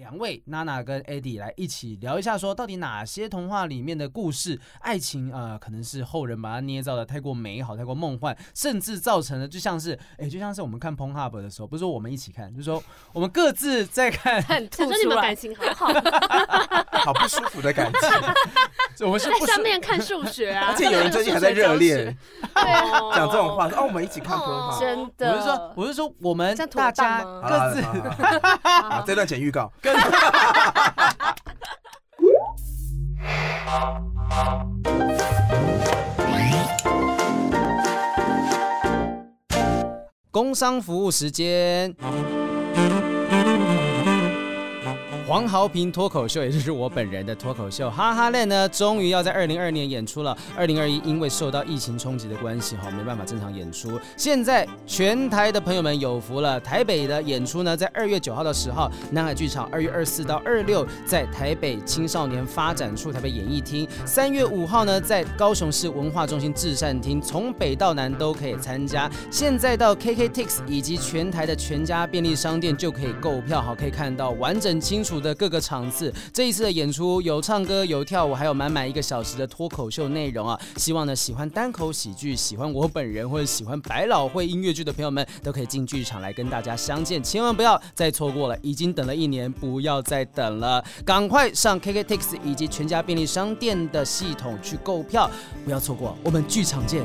两位娜娜跟 Eddie 来一起聊一下，说到底哪些童话里面的故事爱情啊、呃，可能是后人把它捏造的太过美好、太过梦幻，甚至造成了就像是哎，就像是我们看 Pornhub 的时候，不是说我们一起看，就是说 我们各自在看，很突出来，你们感情好好，好不舒服的感情。我们是在上面看数学啊，而且有人最近还在热恋，对讲这种话，说哦，我们一起看 Pornhub，真的。我是说，我是说，我们大家各自，好，这段剪预告。工商服务时间。黄豪平脱口秀，也就是我本人的脱口秀，哈哈嘞呢，终于要在二零二二年演出了。二零二一因为受到疫情冲击的关系，哈，没办法正常演出。现在全台的朋友们有福了，台北的演出呢，在二月九号到十号，南海剧场；二月二四到二六，在台北青少年发展处台北演艺厅；三月五号呢，在高雄市文化中心至善厅，从北到南都可以参加。现在到 KKTIX 以及全台的全家便利商店就可以购票，好，可以看到完整清楚的各个场次，这一次的演出有唱歌、有跳舞，还有满满一个小时的脱口秀内容啊！希望呢，喜欢单口喜剧、喜欢我本人或者喜欢百老汇音乐剧的朋友们，都可以进剧场来跟大家相见，千万不要再错过了！已经等了一年，不要再等了，赶快上 KKTIX 以及全家便利商店的系统去购票，不要错过，我们剧场见。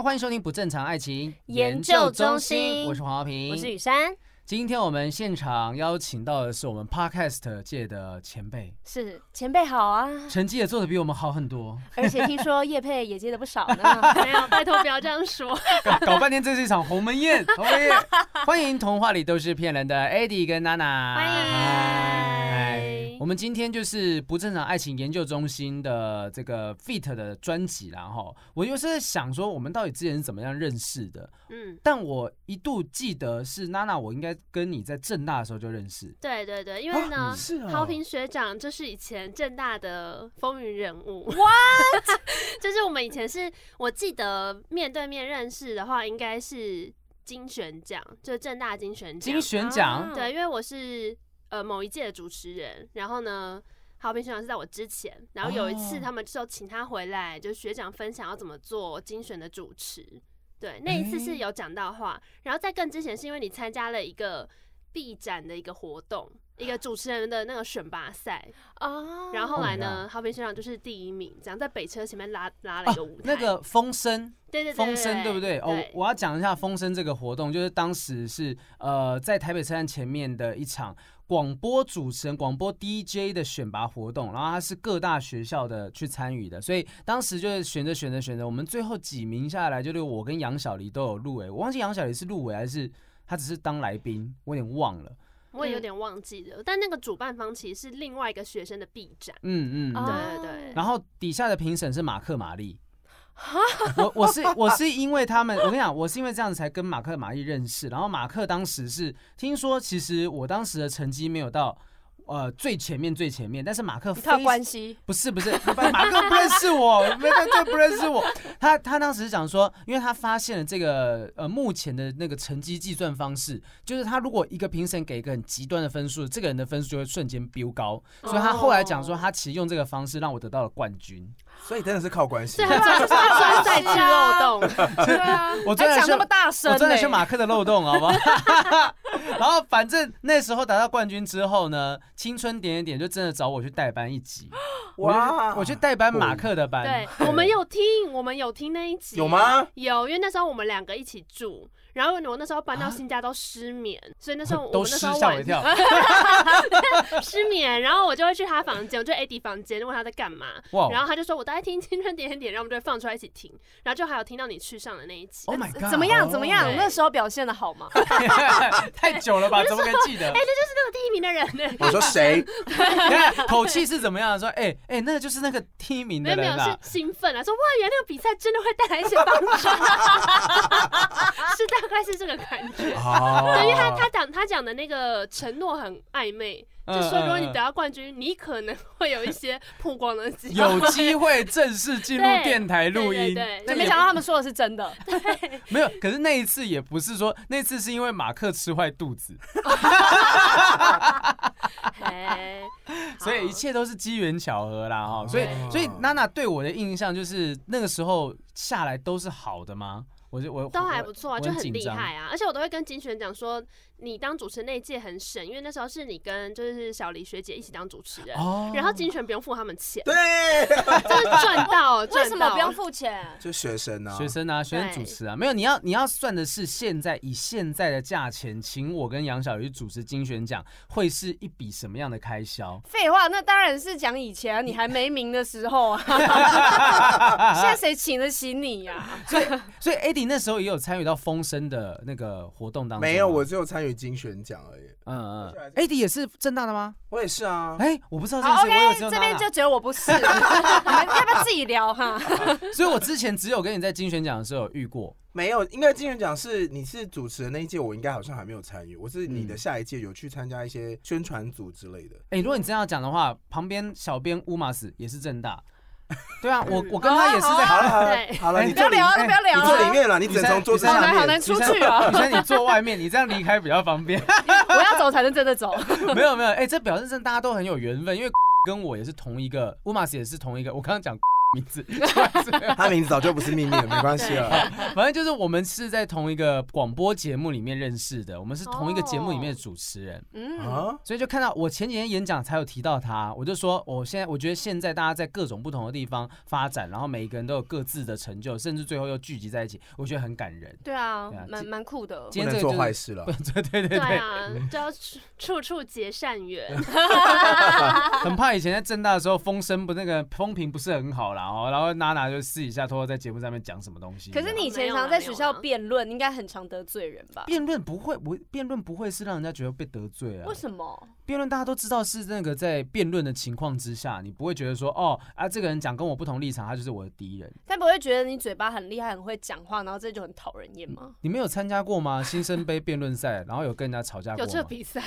欢迎收听不正常爱情研究中心，我是黄浩平，我是雨珊。今天我们现场邀请到的是我们 Podcast 界的前辈，是前辈好啊，成绩也做的比我们好很多，而且听说叶佩也接的不少呢。没有，拜托不要这样说，搞，搞半天这是一场鸿门宴，鸿门宴。欢迎童话里都是骗人的 Eddie 跟娜娜，欢迎。我们今天就是不正常爱情研究中心的这个 Feat 的专辑啦哈，我就是在想说，我们到底之前是怎么样认识的？嗯，但我一度记得是娜娜，我应该跟你在正大的时候就认识。对对对，因为呢，啊是哦、豪平学长就是以前正大的风云人物。What？就是我们以前是我记得面对面认识的话，应该是金选奖，就是政大金选奖。金选奖？对，因为我是。呃，某一届的主持人，然后呢，豪平学长是在我之前，然后有一次他们就请他回来，就学长分享要怎么做精选的主持，对，那一次是有讲到话，然后在更之前是因为你参加了一个毕展的一个活动，一个主持人的那个选拔赛哦，然后后来呢，豪平学长就是第一名，这样在北车前面拉拉了一个舞台，那个风声，对对对，风声对不对？哦，我要讲一下风声这个活动，就是当时是呃在台北车站前面的一场。广播主持人、广播 DJ 的选拔活动，然后他是各大学校的去参与的，所以当时就是选着选着选着，我们最后几名下来，就是我跟杨小黎都有入围。我忘记杨小黎是入围还是他只是当来宾，我有点忘了。我也有点忘记了，但那个主办方其实是另外一个学生的 B 展。嗯嗯，对对对。然后底下的评审是马克玛丽。我我是我是因为他们，我跟你讲，我是因为这样子才跟马克玛丽认识。然后马克当时是听说，其实我当时的成绩没有到呃最前面最前面，但是马克非靠关系不是不是，马克不认识我，马克不认识我。他他当时是讲说，因为他发现了这个呃目前的那个成绩计算方式，就是他如果一个评审给一个很极端的分数，这个人的分数就会瞬间飙高。所以他后来讲说，他其实用这个方式让我得到了冠军。所以真的是靠关系，对啊，就是钻在这漏洞，对啊，我真的是那么大声，我真的是马克的漏洞，好不好？然后反正那时候达到冠军之后呢，青春点点点就真的找我去代班一集，哇，我去代班马克的班，对，我们有听，我们有听那一集，有吗？有，因为那时候我们两个一起住。然后我那时候搬到新家都失眠，啊、所以那时候 我那时候吓我一跳，失眠。然后我就会去他房间，我就 Eddie 房间问他在干嘛。Wow 然后他就说我都在听青春点点点，然后我们就会放出来一起听。然后就还有听到你去上的那一集。Oh my god！怎么样？怎么样？那时候表现的好吗？太久了吧？怎么可能记得？哎，这就是那个第一名的人呢。我说谁？口气是怎么样？说哎哎，那个就是那个第一名的人。没有没有，是兴奋啊！说哇，原来那个比赛真的会带来一些帮助。是的。概是这个感觉。哦，对，因为他他讲他讲的那个承诺很暧昧。就说如果你得到冠军，你可能会有一些曝光的机会，有机会正式进入电台录音。对，没想到他们说的是真的。对，没有。可是那一次也不是说，那次是因为马克吃坏肚子，所以一切都是机缘巧合啦哈。所以所以娜娜对我的印象就是那个时候下来都是好的吗？我就我都还不错啊，就很厉害啊，而且我都会跟金璇讲说，你当主持人那一届很省，因为那时候是你跟就是小黎学姐一起当主持人，然后金璇不用付他们钱，对，就是赚到，为什么不用付钱？就学生啊，学生啊，学生主持啊，没有，你要你要算的是现在以现在的价钱，请我跟杨小鱼主持金璇奖，会是一笔什么样的开销？废话，那当然是讲以前你还没名的时候啊，现在谁请得起你呀？所以所以 Eddie。你那时候也有参与到风声的那个活动当中？没有，我只有参与金选奖而已。嗯嗯，Eddie 也是正大的吗？我也是啊。哎，我不知道这件事。OK，这边就只有我不是，你们要不要自己聊哈？所以我之前只有跟你在金选奖的时候有遇过。没有，应该金选奖是你是主持的那一届，我应该好像还没有参与。我是你的下一届有去参加一些宣传组之类的。哎，如果你这样讲的话，旁边小编乌马斯也是正大。对啊，我我跟他也是在。好了好了好了，你不要聊了，不要聊了。你坐里面了，你只能从桌子上面。好难出去啊！女生你坐外面，你这样离开比较方便。我要走才能真的走。没有没有，哎，这表示真大家都很有缘分，因为跟我也是同一个，乌马斯也是同一个。我刚刚讲。名字，他名字早就不是秘密了，没关系了。反正就是我们是在同一个广播节目里面认识的，我们是同一个节目里面的主持人。嗯，所以就看到我前几天演讲才有提到他，我就说我现在我觉得现在大家在各种不同的地方发展，然后每一个人都有各自的成就，甚至最后又聚集在一起，我觉得很感人。对啊，蛮蛮酷的。今天做坏事了。对对对对啊，就要处处结善缘。很怕以前在政大的时候风声不那个风评不是很好啦。然后，然后娜娜就试一下，偷偷在节目上面讲什么东西。可是你以前常在学校辩论，应该很常得罪人吧？辩论不会，我辩论不会是让人家觉得被得罪啊。为什么？辩论大家都知道是那个在辩论的情况之下，你不会觉得说，哦啊，这个人讲跟我不同立场，他就是我的敌人。但不会觉得你嘴巴很厉害，很会讲话，然后这就很讨人厌吗？你没有参加过吗？新生杯辩论赛，然后有跟人家吵架过吗？有这比赛。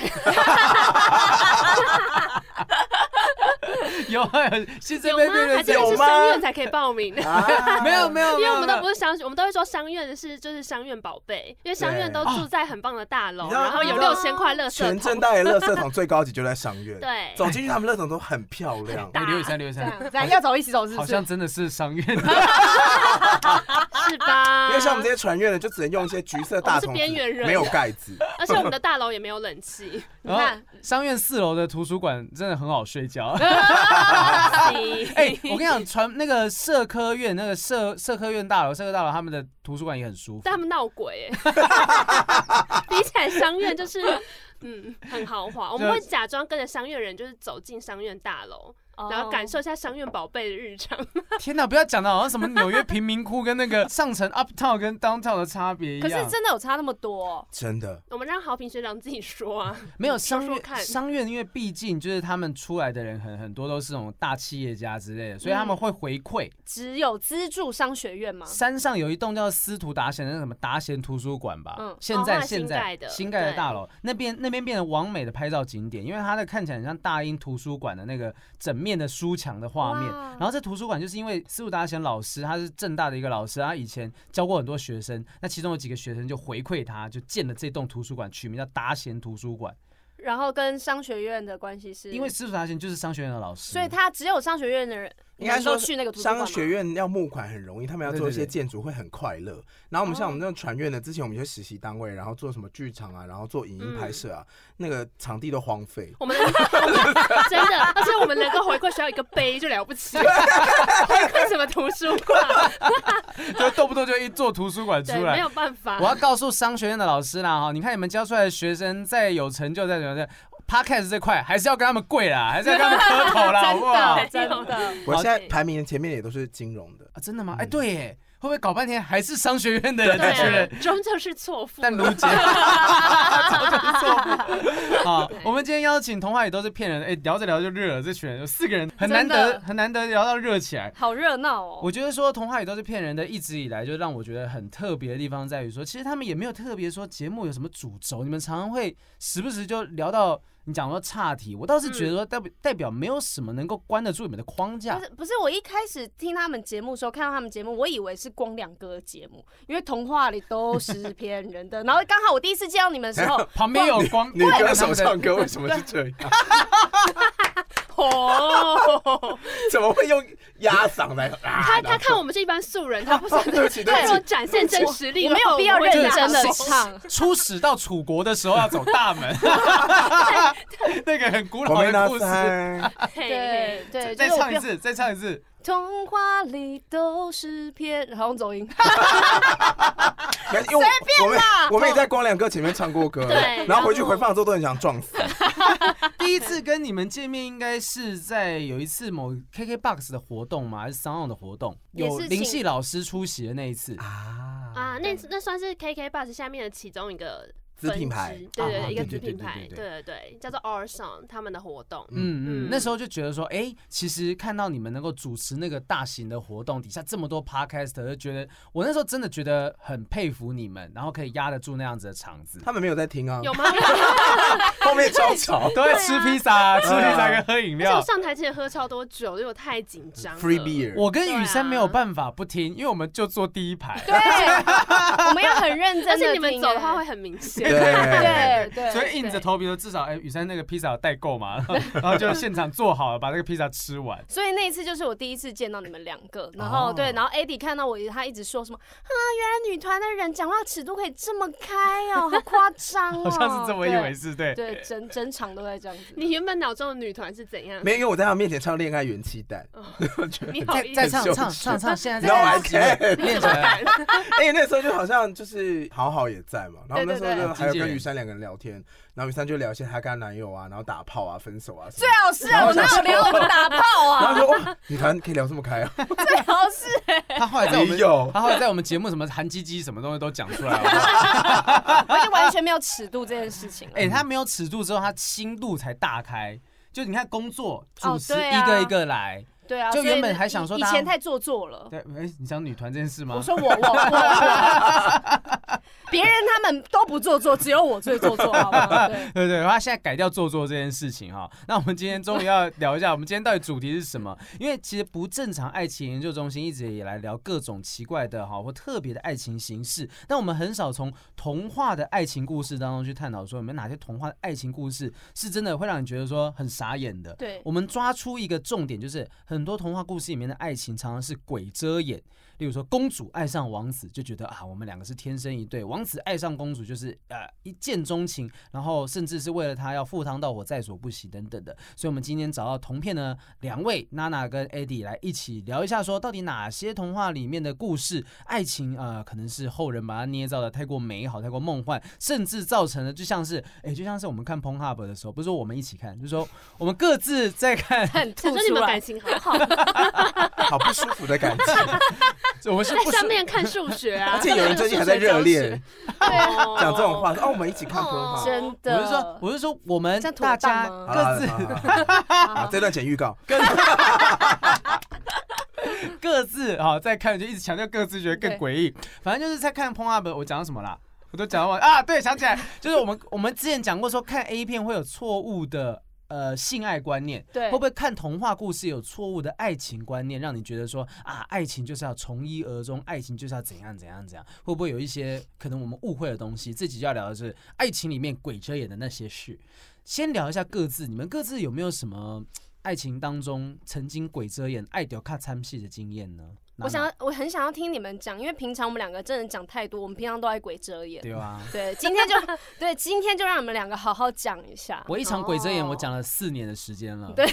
有啊，新生杯辩论赛有吗？商院才可以报名。没有没有，因为我们都不是商，我们都会说商院是就是商院宝贝，因为商院都住在很棒的大楼，然后有六千块乐色桶。全政大的乐色桶最高级就在商院。对，走进去他们垃圾桶都很漂亮。刘雨珊，刘雨珊，来要走一起走，是好像真的是商院，是吧？因为像我们这些船院的，就只能用一些橘色大桶，边缘人，没有盖子，而且我们的大楼也没有冷气。你看商院四楼的图书馆真的很好睡觉。哎，我跟你讲，传那个社科院，那个社社科院大楼，社科大楼他们的图书馆也很舒服。但他们闹鬼，比起来商院就是嗯很豪华。我们会假装跟着商院人，就是走进商院大楼。然后感受一下商院宝贝的日常。天哪，不要讲的好像什么纽约贫民窟跟那个上层 uptown 跟 downtown 的差别一样。可是真的有差那么多？真的。我们让豪平学长自己说啊。没有商院，商院因为毕竟就是他们出来的人很很多都是那种大企业家之类的，所以他们会回馈。只有资助商学院吗？山上有一栋叫司徒达贤的那什么达贤图书馆吧？嗯。现在现在新盖的大楼那边那边变成完美的拍照景点，因为它的看起来很像大英图书馆的那个整面的书墙的画面，然后这图书馆就是因为斯鲁达贤老师，他是正大的一个老师，他以前教过很多学生，那其中有几个学生就回馈他，就建了这栋图书馆，取名叫达贤图书馆。然后跟商学院的关系是，因为司徒达贤就是商学院的老师，所以他只有商学院的人。应该说去那个商学院要募款很容易，他们要做一些建筑会很快乐。然后我们像我们那种船院的，之前我们一些实习单位，然后做什么剧场啊，然后做影音拍摄啊，那个场地都荒废。我们 真的，而且我们能够回馈学校一个碑就了不起了，回馈什么图书馆？就动不动就一座图书馆出来，没有办法。我要告诉商学院的老师啦哈，你看你们教出来的学生再有成就再怎么样。Podcast 这块还是要跟他们跪啦，还是要跟他们磕头啦，好不好？真的，我现在排名前面也都是金融的啊，真的吗？哎，对不会搞半天还是商学院的人？对这群人，终究是错付。但卢姐，终究是错付。好，我们今天邀请童话里都是骗人的，哎，聊着聊着就热了，这群人有四个人，很难得，很难得聊到热起来，好热闹哦。我觉得说童话里都是骗人的，一直以来就让我觉得很特别的地方在于说，其实他们也没有特别说节目有什么主轴，你们常常会时不时就聊到。你讲说岔题，我倒是觉得说代表代表没有什么能够关得住你们的框架。不是不是，我一开始听他们节目的时候，看到他们节目，我以为是光良哥的节目，因为童话里都是 骗人的。然后刚好我第一次见到你们的时候，旁边有光女歌手唱歌，为什么是这样？哦，怎么会用压嗓来？他他看我们是一般素人，他不想 对我展现真实力，我没有必要认真的唱。初始到楚国的时候要走大门。那个很古老的故事，对对，再唱一次，再唱一次。童话里都是骗，好像走音。随便啦，我们也在光良哥前面唱过歌，对，然后回去回放之后都很想撞死。第一次跟你们见面应该是在有一次某 KKBOX 的活动嘛？还是 SoundOn 的活动？有林夕老师出席的那一次啊啊，那那算是 KKBOX 下面的其中一个。子品牌，对对对，一个子品牌，对对对，叫做 Our Song，他们的活动，嗯嗯，那时候就觉得说，哎，其实看到你们能够主持那个大型的活动，底下这么多 Podcaster，就觉得我那时候真的觉得很佩服你们，然后可以压得住那样子的场子。他们没有在听啊？有吗？后面超吵，都在吃披萨，吃披萨跟喝饮料。上台之前喝超多酒，因为我太紧张。Free beer，我跟雨珊没有办法不听，因为我们就坐第一排。对，我们要很认真，而且你们走的话会很明显。对。对对，所以硬着头皮说，至少哎，雨珊那个披萨有带够嘛，然后就现场做好了，把那个披萨吃完。所以那一次就是我第一次见到你们两个，然后对，然后 Eddie 看到我，他一直说什么啊，原来女团的人讲话尺度可以这么开哦，好夸张哦，好像是这么一回事，对对，整整场都在这样子。你原本脑中的女团是怎样？没有，因为我在他面前唱《恋爱元气弹》，你好，再唱唱唱唱，现在在玩练起来。哎，那时候就好像就是好好也在嘛，然后那时候就还有跟雨珊两个人聊天。然后雨珊就聊一些她跟她男友啊，然后打炮啊、分手啊。最好是啊，我哪有聊我们打炮啊？然后说哇，女团可以聊这么开啊？最好是。他后来在我们，他后来在我们节目什么韩鸡鸡什么东西都讲出来了，而且完全没有尺度这件事情。哎，他没有尺度之后，他心度才大开。就你看工作主持一个一个来。对啊，就原本还想说以前太做作了。对，哎，你讲女团这件事吗？我说我我我，别人他们都不做作，只有我最做作，好吗？对 对对，他现在改掉做作这件事情哈。那我们今天终于要聊一下，我们今天到底主题是什么？因为其实不正常爱情研究中心一直也来聊各种奇怪的哈或特别的爱情形式，但我们很少从童话的爱情故事当中去探讨说有没有哪些童话的爱情故事是真的会让你觉得说很傻眼的。对，我们抓出一个重点就是很。很多童话故事里面的爱情常常是鬼遮眼。例如说，公主爱上王子就觉得啊，我们两个是天生一对；王子爱上公主就是呃一见钟情，然后甚至是为了他要赴汤蹈火在所不惜等等的。所以，我们今天找到同片呢两位娜娜跟 Eddie 来一起聊一下，说到底哪些童话里面的故事爱情啊、呃，可能是后人把它捏造的太过美好、太过梦幻，甚至造成了就像是哎，就像是我们看 Pornhub 的时候，不是说我们一起看，就是说我们各自在看 很吐出来，你们感情好好，好不舒服的感觉。我们是在上面看数学啊，而且有人最近还在热恋，讲这种话，哦，我们一起看童话，真的。我是说，我是说，我们大家各自，啊，这段剪预告，各自啊，在看就一直强调各自，觉得更诡异。反正就是在看 Pornhub，我讲到什么啦？我都讲到啊，对，想起来，就是我们我们之前讲过说，看 A 片会有错误的。呃，性爱观念，对，会不会看童话故事有错误的爱情观念，让你觉得说啊，爱情就是要从一而终，爱情就是要怎样怎样怎样？会不会有一些可能我们误会的东西？这集要聊的是爱情里面鬼遮眼的那些事。先聊一下各自，你们各自有没有什么爱情当中曾经鬼遮眼、爱屌卡参戏的经验呢？我想，我很想要听你们讲，因为平常我们两个真的讲太多，我们平常都爱鬼遮眼。对啊，对，今天就对，今天就让你们两个好好讲一下。我一场鬼遮眼，我讲了四年的时间了。对，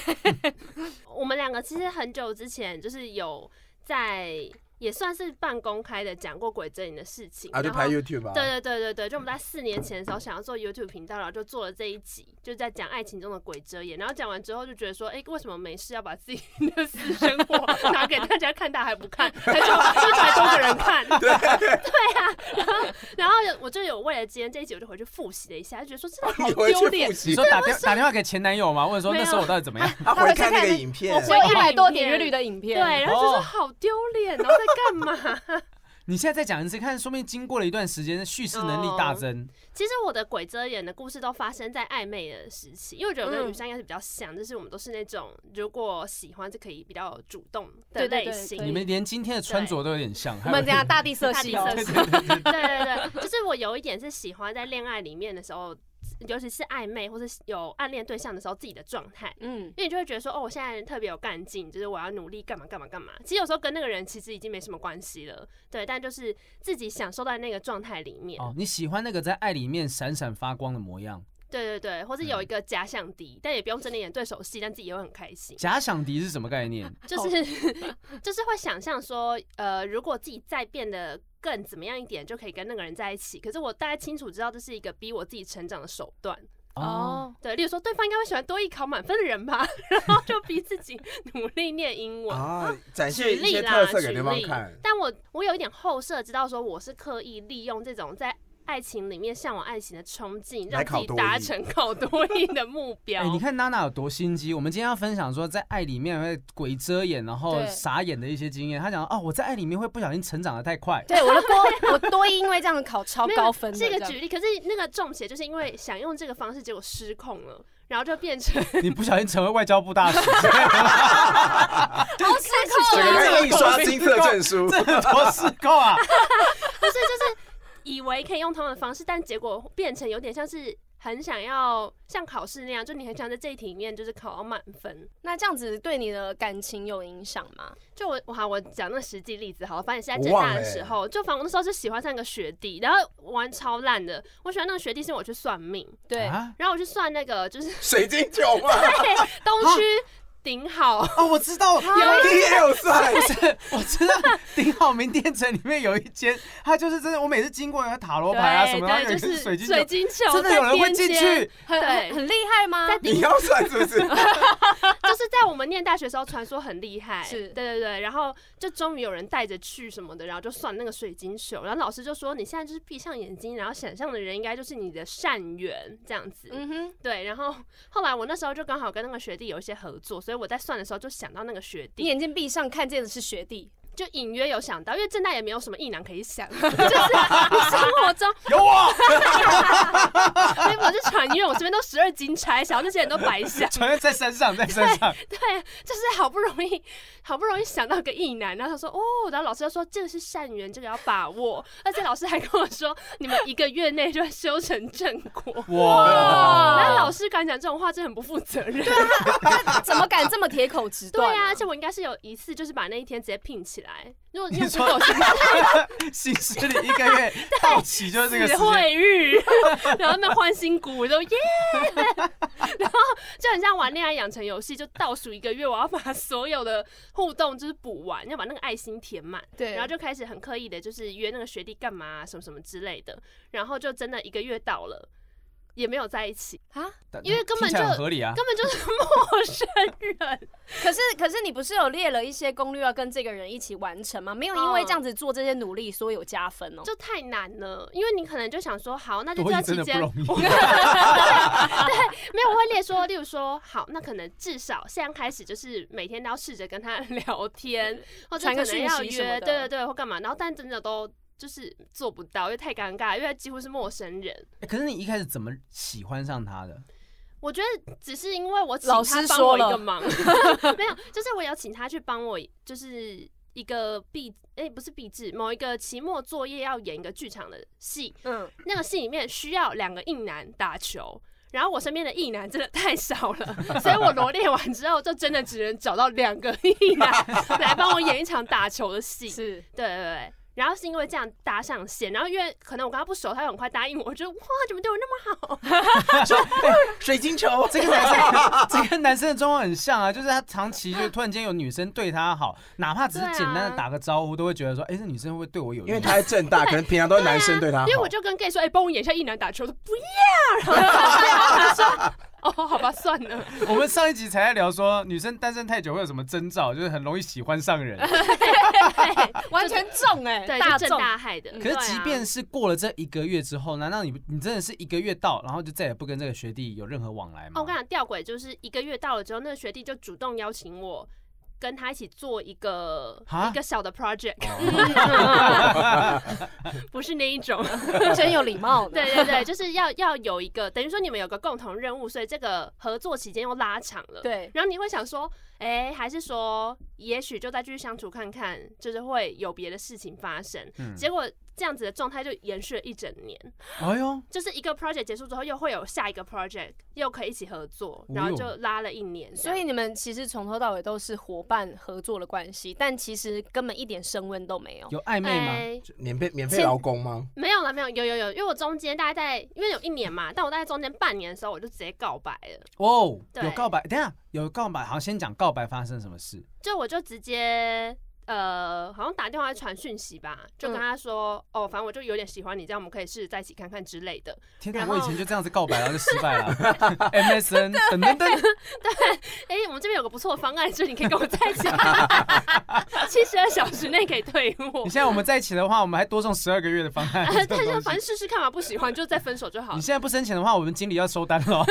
我们两个其实很久之前就是有在，也算是半公开的讲过鬼遮眼的事情。啊，就拍 YouTube 啊。对对对对对，就我们在四年前的时候想要做 YouTube 频道，然后就做了这一集。就在讲爱情中的鬼遮眼，然后讲完之后就觉得说，哎、欸，为什么没事要把自己 的私生活 拿给大家看，大家还不看，还就就才多个人看，对 对啊，然后然后我就有为了今天这一集，我就回去复习了一下，就觉得说真的好丢脸。你说打电打电话给前男友吗？或者说那时候我到底怎么样？他回看那个影片，我有一百多点阅率的影片，对，然后就说好丢脸，然后在干嘛？你现在再讲一次，看说明经过了一段时间，叙事能力大增。Oh, 其实我的鬼遮眼的故事都发生在暧昧的时期，因为我觉得我跟雨珊应该是比较像，嗯、就是我们都是那种如果喜欢就可以比较主动的类型。对对对，你们连今天的穿着都有点像。我们这样大地色系，哦，对对对，就是我有一点是喜欢在恋爱里面的时候。尤其是暧昧或是有暗恋对象的时候，自己的状态，嗯，因为你就会觉得说，哦，我现在特别有干劲，就是我要努力干嘛干嘛干嘛。其实有时候跟那个人其实已经没什么关系了，对，但就是自己享受在那个状态里面。哦，你喜欢那个在爱里面闪闪发光的模样。对对对，或是有一个假想敌，嗯、但也不用真的演对手戏，但自己也会很开心。假想敌是什么概念？就是 就是会想象说，呃，如果自己再变得更怎么样一点，就可以跟那个人在一起。可是我大概清楚知道，这是一个逼我自己成长的手段。哦，对，例如说对方应该会喜欢多一考满分的人吧，然后就逼自己努力念英文啊，展现一些特色给对方看。但我我有一点后设，知道说我是刻意利用这种在。爱情里面向往爱情的冲劲，让自己达成考多益的目标。哎、欸，你看娜娜有多心机。我们今天要分享说，在爱里面会鬼遮眼，然后傻眼的一些经验。他讲哦，我在爱里面会不小心成长的太快。对，我的多，我多因为这样考超高分。这个举例，可是那个中邪就是因为想用这个方式，结果失控了，然后就变成 你不小心成为外交部大使。好失控啊！这个印刷金色证书，这多失控啊！不是，就是。以为可以用同样的方式，但结果变成有点像是很想要像考试那样，就你很想在这一题里面就是考到满分。那这样子对你的感情有影响吗？就我我好，我讲那个实际例子好了。反正是在浙大的时候，就反正那时候是喜欢上一个学弟，然后玩超烂的。我喜欢那个学弟是我去算命，对，然后我去算那个就是水晶球嘛，对，东区。顶好。哦，我知道，有一也有算，不是，我知道顶好名店城里面有一间，它就是真的，我每次经过有塔罗牌啊什么，然后有一个水晶水晶球，真的有人会进去，很很厉害吗？你要算是不是？就是在我们念大学的时候，传说很厉害，是。对对对，然后就终于有人带着去什么的，然后就算那个水晶球，然后老师就说你现在就是闭上眼睛，然后想象的人应该就是你的善缘这样子，嗯哼，对，然后后来我那时候就刚好跟那个学弟有一些合作，所以。所以我在算的时候就想到那个学弟，你眼睛闭上看见的是学弟，就隐约有想到，因为正大也没有什么异男可以想，就是你生活中有我，所以我是传院，我这边都十二金钗，想到那些人都白想，传院在身上，在山上，对，对，就是好不容易，好不容易想到个异男，然后他说哦，然后老师就说这个是善缘，这个要把握，而且老师还跟我说，你们一个月内就会修成正果，哇，然后老师敢讲这种话，真的很不负责任，对啊，怎么敢这么铁口直断？对啊，而且我应该是有一次，就是把那一天直接聘起来。来，如果你说新师 里一个月到期就是这个时会日，然后那欢欣鼓舞都耶，然后就很像玩恋爱养成游戏，就倒数一个月，我要把所有的互动就是补完，要把那个爱心填满，对，然后就开始很刻意的，就是约那个学弟干嘛、啊、什么什么之类的，然后就真的一个月到了。也没有在一起啊，因为根本就合理啊，根本就是陌生人。可是可是你不是有列了一些攻略要跟这个人一起完成吗？没有因为这样子做这些努力，所以有加分哦。就太难了，因为你可能就想说，好，那就这段期间，对，没有我会列说，例如说，好，那可能至少现在开始就是每天都要试着跟他 聊天，或者可能要约，对对对，或干嘛，然后但真的都。就是做不到，因为太尴尬，因为他几乎是陌生人。欸，可是你一开始怎么喜欢上他的？我觉得只是因为我请他帮我一个忙，没有，就是我有请他去帮我，就是一个毕，哎、欸，不是毕制，某一个期末作业要演一个剧场的戏，嗯，那个戏里面需要两个硬男打球，然后我身边的硬男真的太少了，所以我罗列完之后，就真的只能找到两个硬男 来帮我演一场打球的戏，是对对对。然后是因为这样搭上线，然后因为可能我跟他不熟，他又很快答应我，我觉得哇，怎么对我那么好？说水晶球，这个男生，这个男生的状况很像啊，就是他长期就突然间有女生对他好，哪怕只是简单的打个招呼，都会觉得说，哎，这女生会不会对我有？因为他在正大，可能平常都是男生对他好。因为我就跟 gay 说，哎，帮我演一下一男打球，我说不要，然后他说。哦，好吧，算了。我们上一集才在聊说，女生单身太久会有什么征兆，就是很容易喜欢上人，完全中哎，对，大正大害的。可是即便是过了这一个月之后，难道你你真的是一个月到，然后就再也不跟这个学弟有任何往来吗？哦，我跟你讲，吊诡就是一个月到了之后，那个学弟就主动邀请我。跟他一起做一个一个小的 project，不是那一种，真有礼貌。对对对，就是要要有一个，等于说你们有个共同任务，所以这个合作期间又拉长了。对，然后你会想说，哎、欸，还是说，也许就再继续相处看看，就是会有别的事情发生。嗯、结果。这样子的状态就延续了一整年。哎呦，就是一个 project 结束之后，又会有下一个 project，又可以一起合作，然后就拉了一年。所以你们其实从头到尾都是伙伴合作的关系，但其实根本一点升温都没有。有暧昧吗？欸、免费免费劳工吗？没有了，没有，有有有，因为我中间大概在，因为有一年嘛，但我大概中间半年的时候，我就直接告白了。哦，有告白，等下有告白，好，先讲告白发生什么事。就我就直接。呃，好像打电话传讯息吧，就跟他说，嗯、哦，反正我就有点喜欢你，这样我们可以试着在一起看看之类的。天哪，我以前就这样子告白，然后就失败了。MSN 等等等。对，哎、欸，我们这边有个不错的方案，就是你可以跟我在一起，七十二小时内可以退货。你现在我们在一起的话，我们还多送十二个月的方案。但是反正试试看嘛，不喜欢就再分手就好。你现在不申请的话，我们经理要收单了。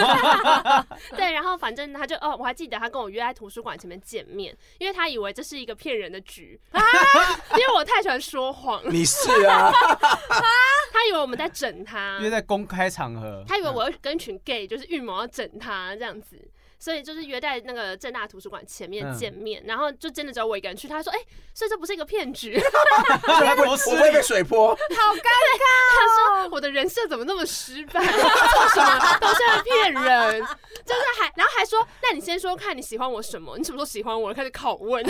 对，然后反正他就哦，我还记得他跟我约在图书馆前面见面，因为他以为这是一个骗人的局。啊！因为我太喜欢说谎。你是啊？他以为我们在整他，因为在公开场合。他以为我要跟群 gay 就是预谋要整他这样子，所以就是约在那个正大图书馆前面见面，然后就真的只有我一个人去。他说：“哎，所以这不是一个骗局。”我会被水泼，好尴尬。他说：“我的人设怎么那么失败？做什么都是在骗人。”就是还，然后还说：“那你先说看你喜欢我什么？你什么时候喜欢我？”开始拷问。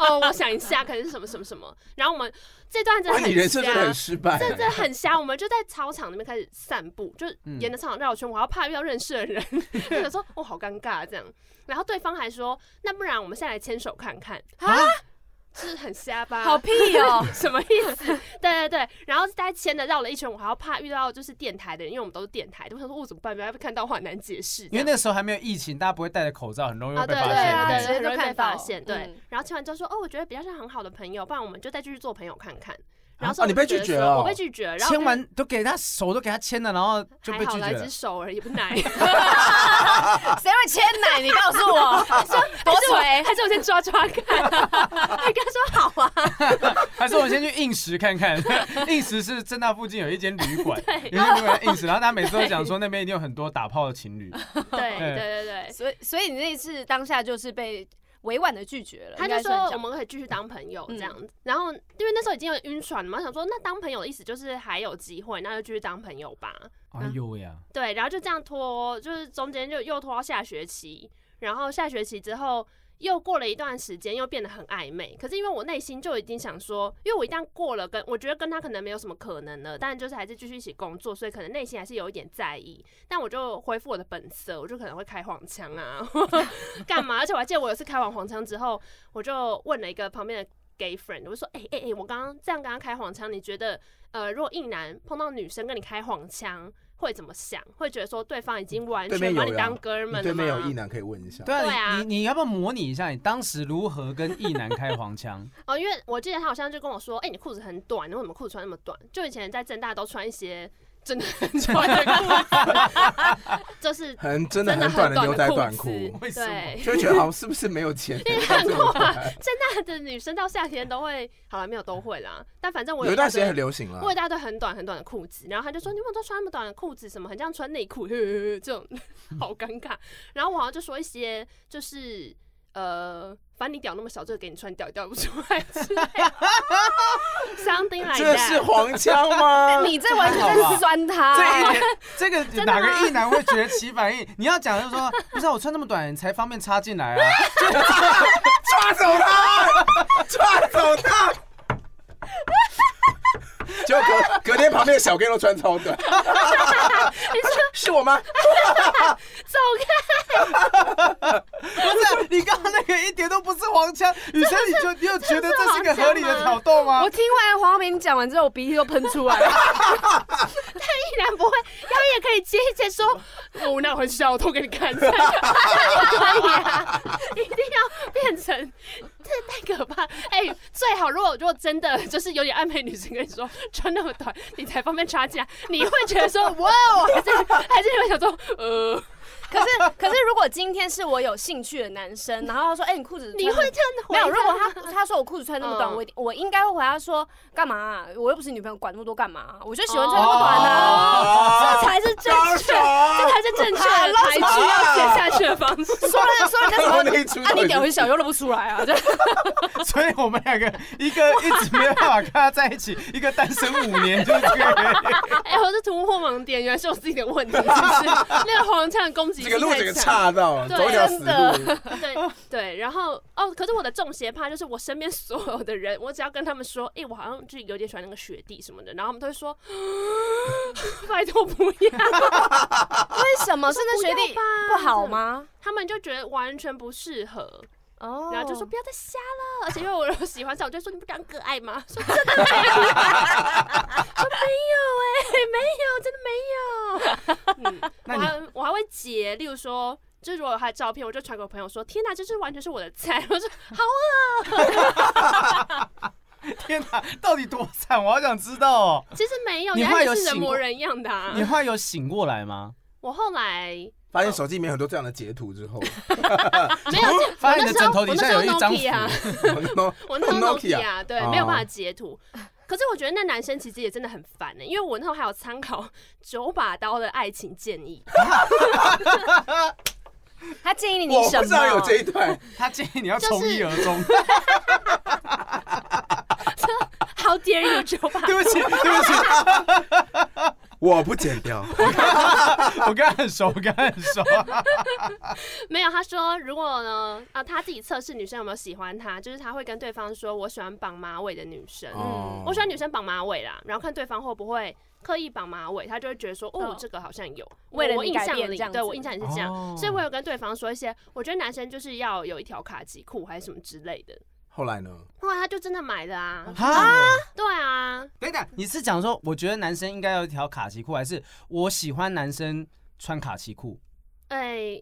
哦，我想一下，可能是什么什么什么。然后我们这段真的很瞎，你人设真的很失败，真的很瞎。我们就在操场那边开始散步，就沿着操场绕圈。我还要怕遇到认识的人，就想说：“哦，好尴尬这样。”然后对方还说：“那不然我们现在来牵手看看啊？”是很瞎吧？好屁哦！什么意思？对对对，然后大家牵的绕了一圈，我还要怕遇到就是电台的人，因为我们都是电台，我想说我怎么办？不要被看到话难解释。因为那时候还没有疫情，大家不会戴着口罩，很容易会被发现。对对对，对，很容易被发现。对，然后牵完之后说：“哦，我觉得比较像很好的朋友，不然我们就再继续做朋友看看。”然后说、啊、你被拒绝了，我被拒绝了。然后牵完都给他手都给他牵了，然后就被拒绝了。还好，来只手而已，不奶。谁会牵奶？你告诉我。说还是我，还是我先抓抓看。他跟他说好啊。还是我先去应石看看。应石是正大附近有一间旅馆，有一间旅馆应时，然后他每次都讲说那边一定有很多打炮的情侣。对对对对，所以所以你那一次当下就是被。委婉的拒绝了，他就说我们可以继续当朋友这样子，嗯、然后因为那时候已经有晕船了嘛，想说那当朋友的意思就是还有机会，那就继续当朋友吧。哎呦呀，对，然后就这样拖，就是中间就又拖到下学期，然后下学期之后。又过了一段时间，又变得很暧昧。可是因为我内心就已经想说，因为我一旦过了跟我觉得跟他可能没有什么可能了，但就是还是继续一起工作，所以可能内心还是有一点在意。但我就恢复我的本色，我就可能会开黄腔啊，干嘛？而且我还记得我有一次开完黄腔之后，我就问了一个旁边的 gay friend，我就说：“哎哎哎，我刚刚这样跟他开黄腔，你觉得呃，如果硬男碰到女生跟你开黄腔？”会怎么想？会觉得说对方已经完全把你当哥们了吗？对面有异男可以问一下。对啊，你你要不要模拟一下你当时如何跟异男开黄腔？哦，因为我记得他好像就跟我说：“哎、欸，你裤子很短，你为什么裤子穿那么短？”就以前在正大都穿一些。真的很短的裤子，就是很真的很短的牛仔短裤，对，就觉得好像是不是没有钱？因为很多啊，现在的女生到夏天都会，好了没有都会啦，但反正我有一段时间很流行了，我一大堆很短很短的裤子，然后他就说你们都穿那么短的裤子，什么很像穿内裤，这种 好尴尬。然后我好像就说一些就是。呃，反正你屌那么小，这个给你穿屌屌不出来之类的。Something like that。这是黄腔吗？你这完全在酸他。这个这个哪个异男会觉得起反应？你要讲就是说，不是我穿那么短，你才方便插进来啊。抓走他！抓走他！就隔隔天旁边的小 gay 都穿超短，你说是我吗？走开！不是，你刚刚那个一点都不是黄腔，女生你就你有觉得这是个合理的挑逗吗？我听完黄浩平讲完之后，我鼻涕都喷出来了。他依然不会，他也可以接一接说，我那很小，我偷给你看，可以啊，一定要变成，这太可怕。哎、欸，最好如果如果真的就是有点暧昧女生跟你说穿那么短，你才方便插进来，你会觉得说哇，还是还是你会想说呃。可是，可是，如果今天是我有兴趣的男生，然后他说：“哎、欸，你裤子……你会这样的回？”没有，如果他他说我裤子穿那么短，嗯、我我应该会回答说：“干嘛、啊？我又不是女朋友，管那么多干嘛、啊？我就喜欢穿那么短的、这才是正确，这才是正确的台词要写下去的方式。说了说了干什么？啊，你屌很小，又露不出来啊！所以我们两个一个一直没有办法跟他在一起，一个单身五年就是这个。哎、欸，我是突破盲点，原来是我自己的问题，是不是？那个黄灿攻击。这个路这个岔道，对，走一条死路。对对，然后哦，可是我的中邪怕就是我身边所有的人，我只要跟他们说，哎、欸，我好像就有点喜欢那个雪地什么的，然后他们都会说，拜托不要。为什么？是那学弟不好吗？他们就觉得完全不适合哦，然后就说不要再瞎了。而且因为我喜欢上，我就说你不长可爱吗？说真的 哎、欸，没有，真的没有。嗯，我还我还会截，例如说，就是如果有他的照片，我就传给我朋友说：“天哪，这是完全是我的菜。”我说：“好饿。”天哪，到底多惨？我好想知道哦。其实没有，你还是人模人样的、啊。你后来有醒过来吗？我后来发现手机里面很多这样的截图之后，没有，发现你的枕头底下有一张图。我那时候 Nokia 对，没有办法截图。可是我觉得那男生其实也真的很烦呢、欸，因为我那时候还有参考 九把刀的爱情建议。他建议你什么？我不知道有这一段。他建议你要从一而终。How dare you 九把刀？对不起，对不起。我不剪掉，我跟他很熟，我跟他很熟。没有，他说如果呢，啊，他自己测试女生有没有喜欢他，就是他会跟对方说，我喜欢绑马尾的女生，嗯，我喜欢女生绑马尾啦，然后看对方会不会刻意绑马尾，他就会觉得说，哦，这个好像有，为了我印象里，对我印象也是这样，所以我有跟对方说一些，我觉得男生就是要有一条卡其裤还是什么之类的。后来呢？后来他就真的买了啊！啊，对啊。等等，你是讲说，我觉得男生应该有一条卡其裤，还是我喜欢男生穿卡其裤？哎，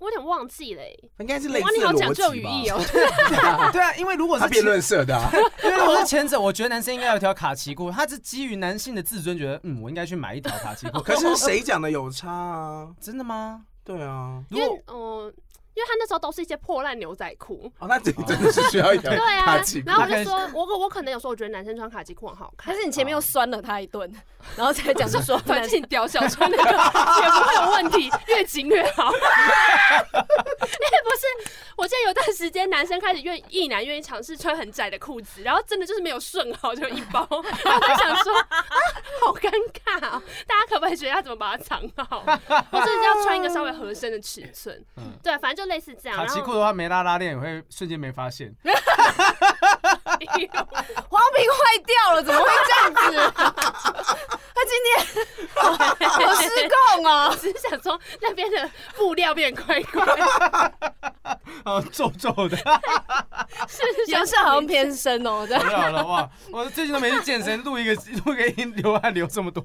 我有点忘记了。应该是类似的逻辑吧？哇，你好讲究语义哦。对啊，因为如果是辩论社的，因为如果是前者，我觉得男生应该有一条卡其裤，他是基于男性的自尊，觉得嗯，我应该去买一条卡其裤。可是谁讲的有差啊？真的吗？对啊，因为嗯。因为他那时候都是一些破烂牛仔裤，哦，那这真的是需要一条 卡其裤。对啊，然后我就说，我我可能有时候我觉得男生穿卡其裤很好看，但是你前面又酸了他一顿，然后才讲是说 反正你屌小穿那个也不会有问题，越紧越好。因 为不是，我记得有段时间男生开始愿意，男愿意尝试穿很窄的裤子，然后真的就是没有顺好，就一包。然后我想说啊，好尴尬啊！大家可不可以学他怎么把它藏好？或者是要穿一个稍微合身的尺寸？对，反正就。就类似这样，卡其裤的话没拉拉链，也会瞬间没发现。黄屏坏掉了，怎么会这样子？他今天好失控哦，只是想说那边的布料变怪怪，哦，皱皱的，是颜色好像偏深哦。好了好了，哇，我最近都没去健身，录一个录个音，流汗流这么多。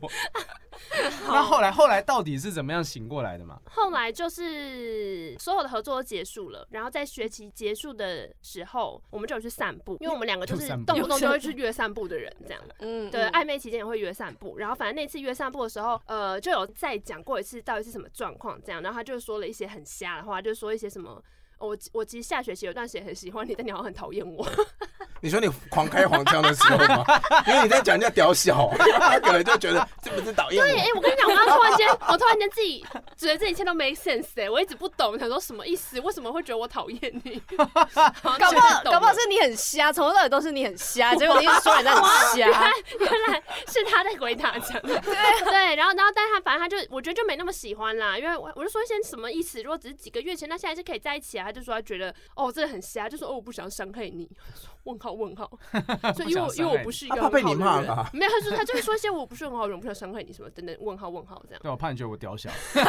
那后来后来到底是怎么样醒过来的嘛？后来就是所有的合作都结束了，然后在学期结束的时候，我们就有去散步，因为我们两个就是动不动就会去约散步的人，这样。嗯，对，暧昧期间也会约散步，然后反正那次约散步的时候，呃，就有再讲过一次到底是什么状况，这样，然后他就说了一些很瞎的话，就说一些什么。我我其实下学期有段时间很喜欢你，但你好像很讨厌我。你说你狂开黄腔的时候吗？因为你在讲人家屌小，他可能就觉得这不是讨厌。对，哎、欸，我跟你讲，我刚刚突然间，我突然间自己觉得这一切都没 sense 哎、欸，我一直不懂，想说什么意思？为什么会觉得我讨厌你？搞不好搞不好是你很瞎，从头到尾都是你很瞎，结果你一直说人家很瞎。原来原来是他在鬼打墙。对对，然后然后但他反正他就我觉得就没那么喜欢啦，因为我我就说一些什么意思？如果只是几个月前，那现在是可以在一起啊。他就说他觉得哦，真的很瞎，就说哦，我不想伤害你。问号问号，所以因为因为我不是一个很好的人，没有，他说他就是说一些我不是很好的人，不想伤害你什么等等。问号问号这样。对，我怕你觉得我屌小。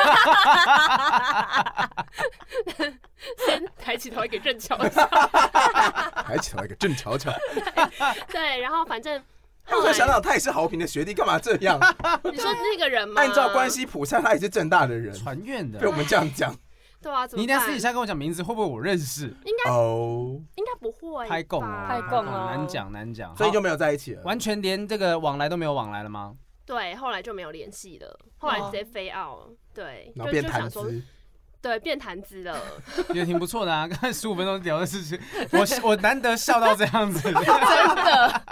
先抬起头来给正瞧瞧。抬起头来给正瞧瞧。对，然后反正。后来想想，他也是豪平的学弟，干嘛这样？你说那个人吗？按照关系谱上，他也是正大的人，传院的。被我们这样讲。对啊，你一定要私底下跟我讲名字，会不会我认识？应该哦，应该不会。太共了，太共了，难讲难讲，所以就没有在一起了，完全连这个往来都没有往来了吗？对，后来就没有联系了，后来直接飞澳，对，然后变谈资，对，变谈资了，也挺不错的啊。刚才十五分钟聊的事情，我我难得笑到这样子，真的。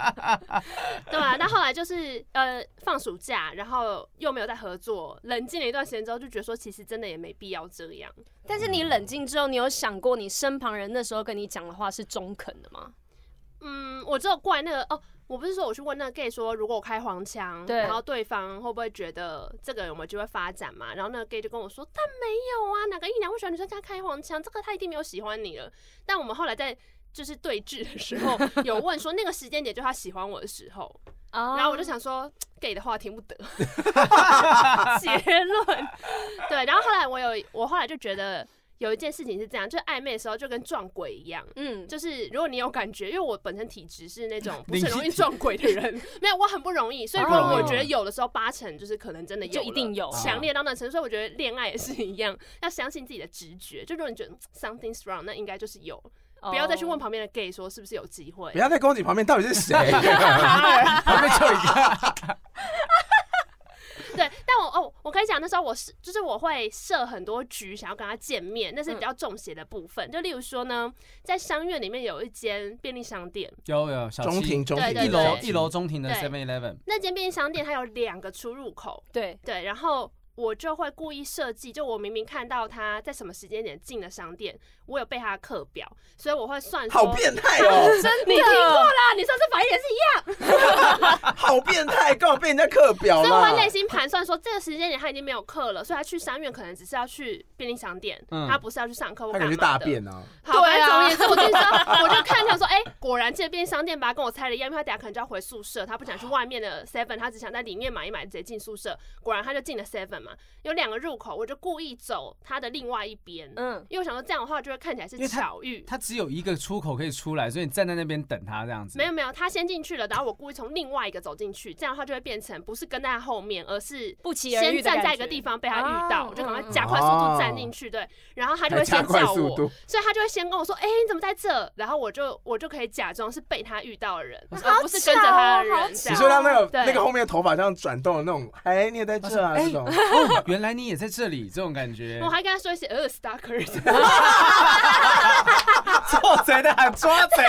对啊，那后来就是呃放暑假，然后又没有再合作，冷静了一段时间之后，就觉得说其实真的也没必要这样。但是你冷静之后，你有想过你身旁人那时候跟你讲的话是中肯的吗？嗯，我只有怪那个哦，我不是说我去问那个 gay 说，如果我开黄腔，对，然后对方会不会觉得这个有没有机会发展嘛？然后那个 gay 就跟我说，但没有啊，哪个异男会喜欢女生跟他开黄腔？这个他一定没有喜欢你了。但我们后来在就是对峙的时候，有问说那个时间点就他喜欢我的时候，然后我就想说 gay 的话听不得，结论对，然后后来我有我后来就觉得。有一件事情是这样，就是暧昧的时候就跟撞鬼一样，嗯，就是如果你有感觉，因为我本身体质是那种不是很容易撞鬼的人，没有，我很不容易，所以如果我觉得有的时候八成就是可能真的有，就一定有强烈到那程度，所以我觉得恋爱也是一样，要相信自己的直觉，就如果你觉得 something's wrong，那应该就是有，不要再去问旁边的 gay 说是不是有机会，不要再攻击旁边到底是谁，旁边就一个。那时候我是，就是我会设很多局，想要跟他见面，那是比较重写的部分。嗯、就例如说呢，在商院里面有一间便利商店，有有小中庭，中庭一楼一楼中庭的 Seven Eleven。那间便利商店它有两个出入口，对对，然后。我就会故意设计，就我明明看到他在什么时间点进了商店，我有背他的课表，所以我会算。好变态哦！真的，你听过啦？你上次反应也是一样。好变态，干嘛背人家课表？所以我会内心盘算说，这个时间点他已经没有课了，所以他去商院可能只是要去便利商店，嗯、他不是要去上课。他可能去大便啊。好，对啊。总而言之，我就说，我就看他说，哎、欸，果然这个便利商店吧，跟我猜的一样，因为他等下可能就要回宿舍，他不想去外面的 Seven，他只想在里面买一买，直接进宿舍。果然他就进了 Seven 嘛，有两个入口，我就故意走它的另外一边，嗯，因为我想说这样的话就会看起来是巧遇。它只有一个出口可以出来，所以你站在那边等他这样子。没有没有，他先进去了，然后我故意从另外一个走进去，这样的话就会变成不是跟在他后面，而是不期而遇，先站在一个地方被他遇到，我就赶快加快速度站进去，对，然后他就会先叫我，所以他就会先跟我说，哎，你怎么在这？然后我就我就可以假装是被他遇到的人，而不是跟着他的人。你说他那个那个后面的头发这样转动的那种，哎，你也在这啊？这种，原来你也在这里，这种。感觉 我还跟他说一些呃，stalkers，做贼的喊抓贼，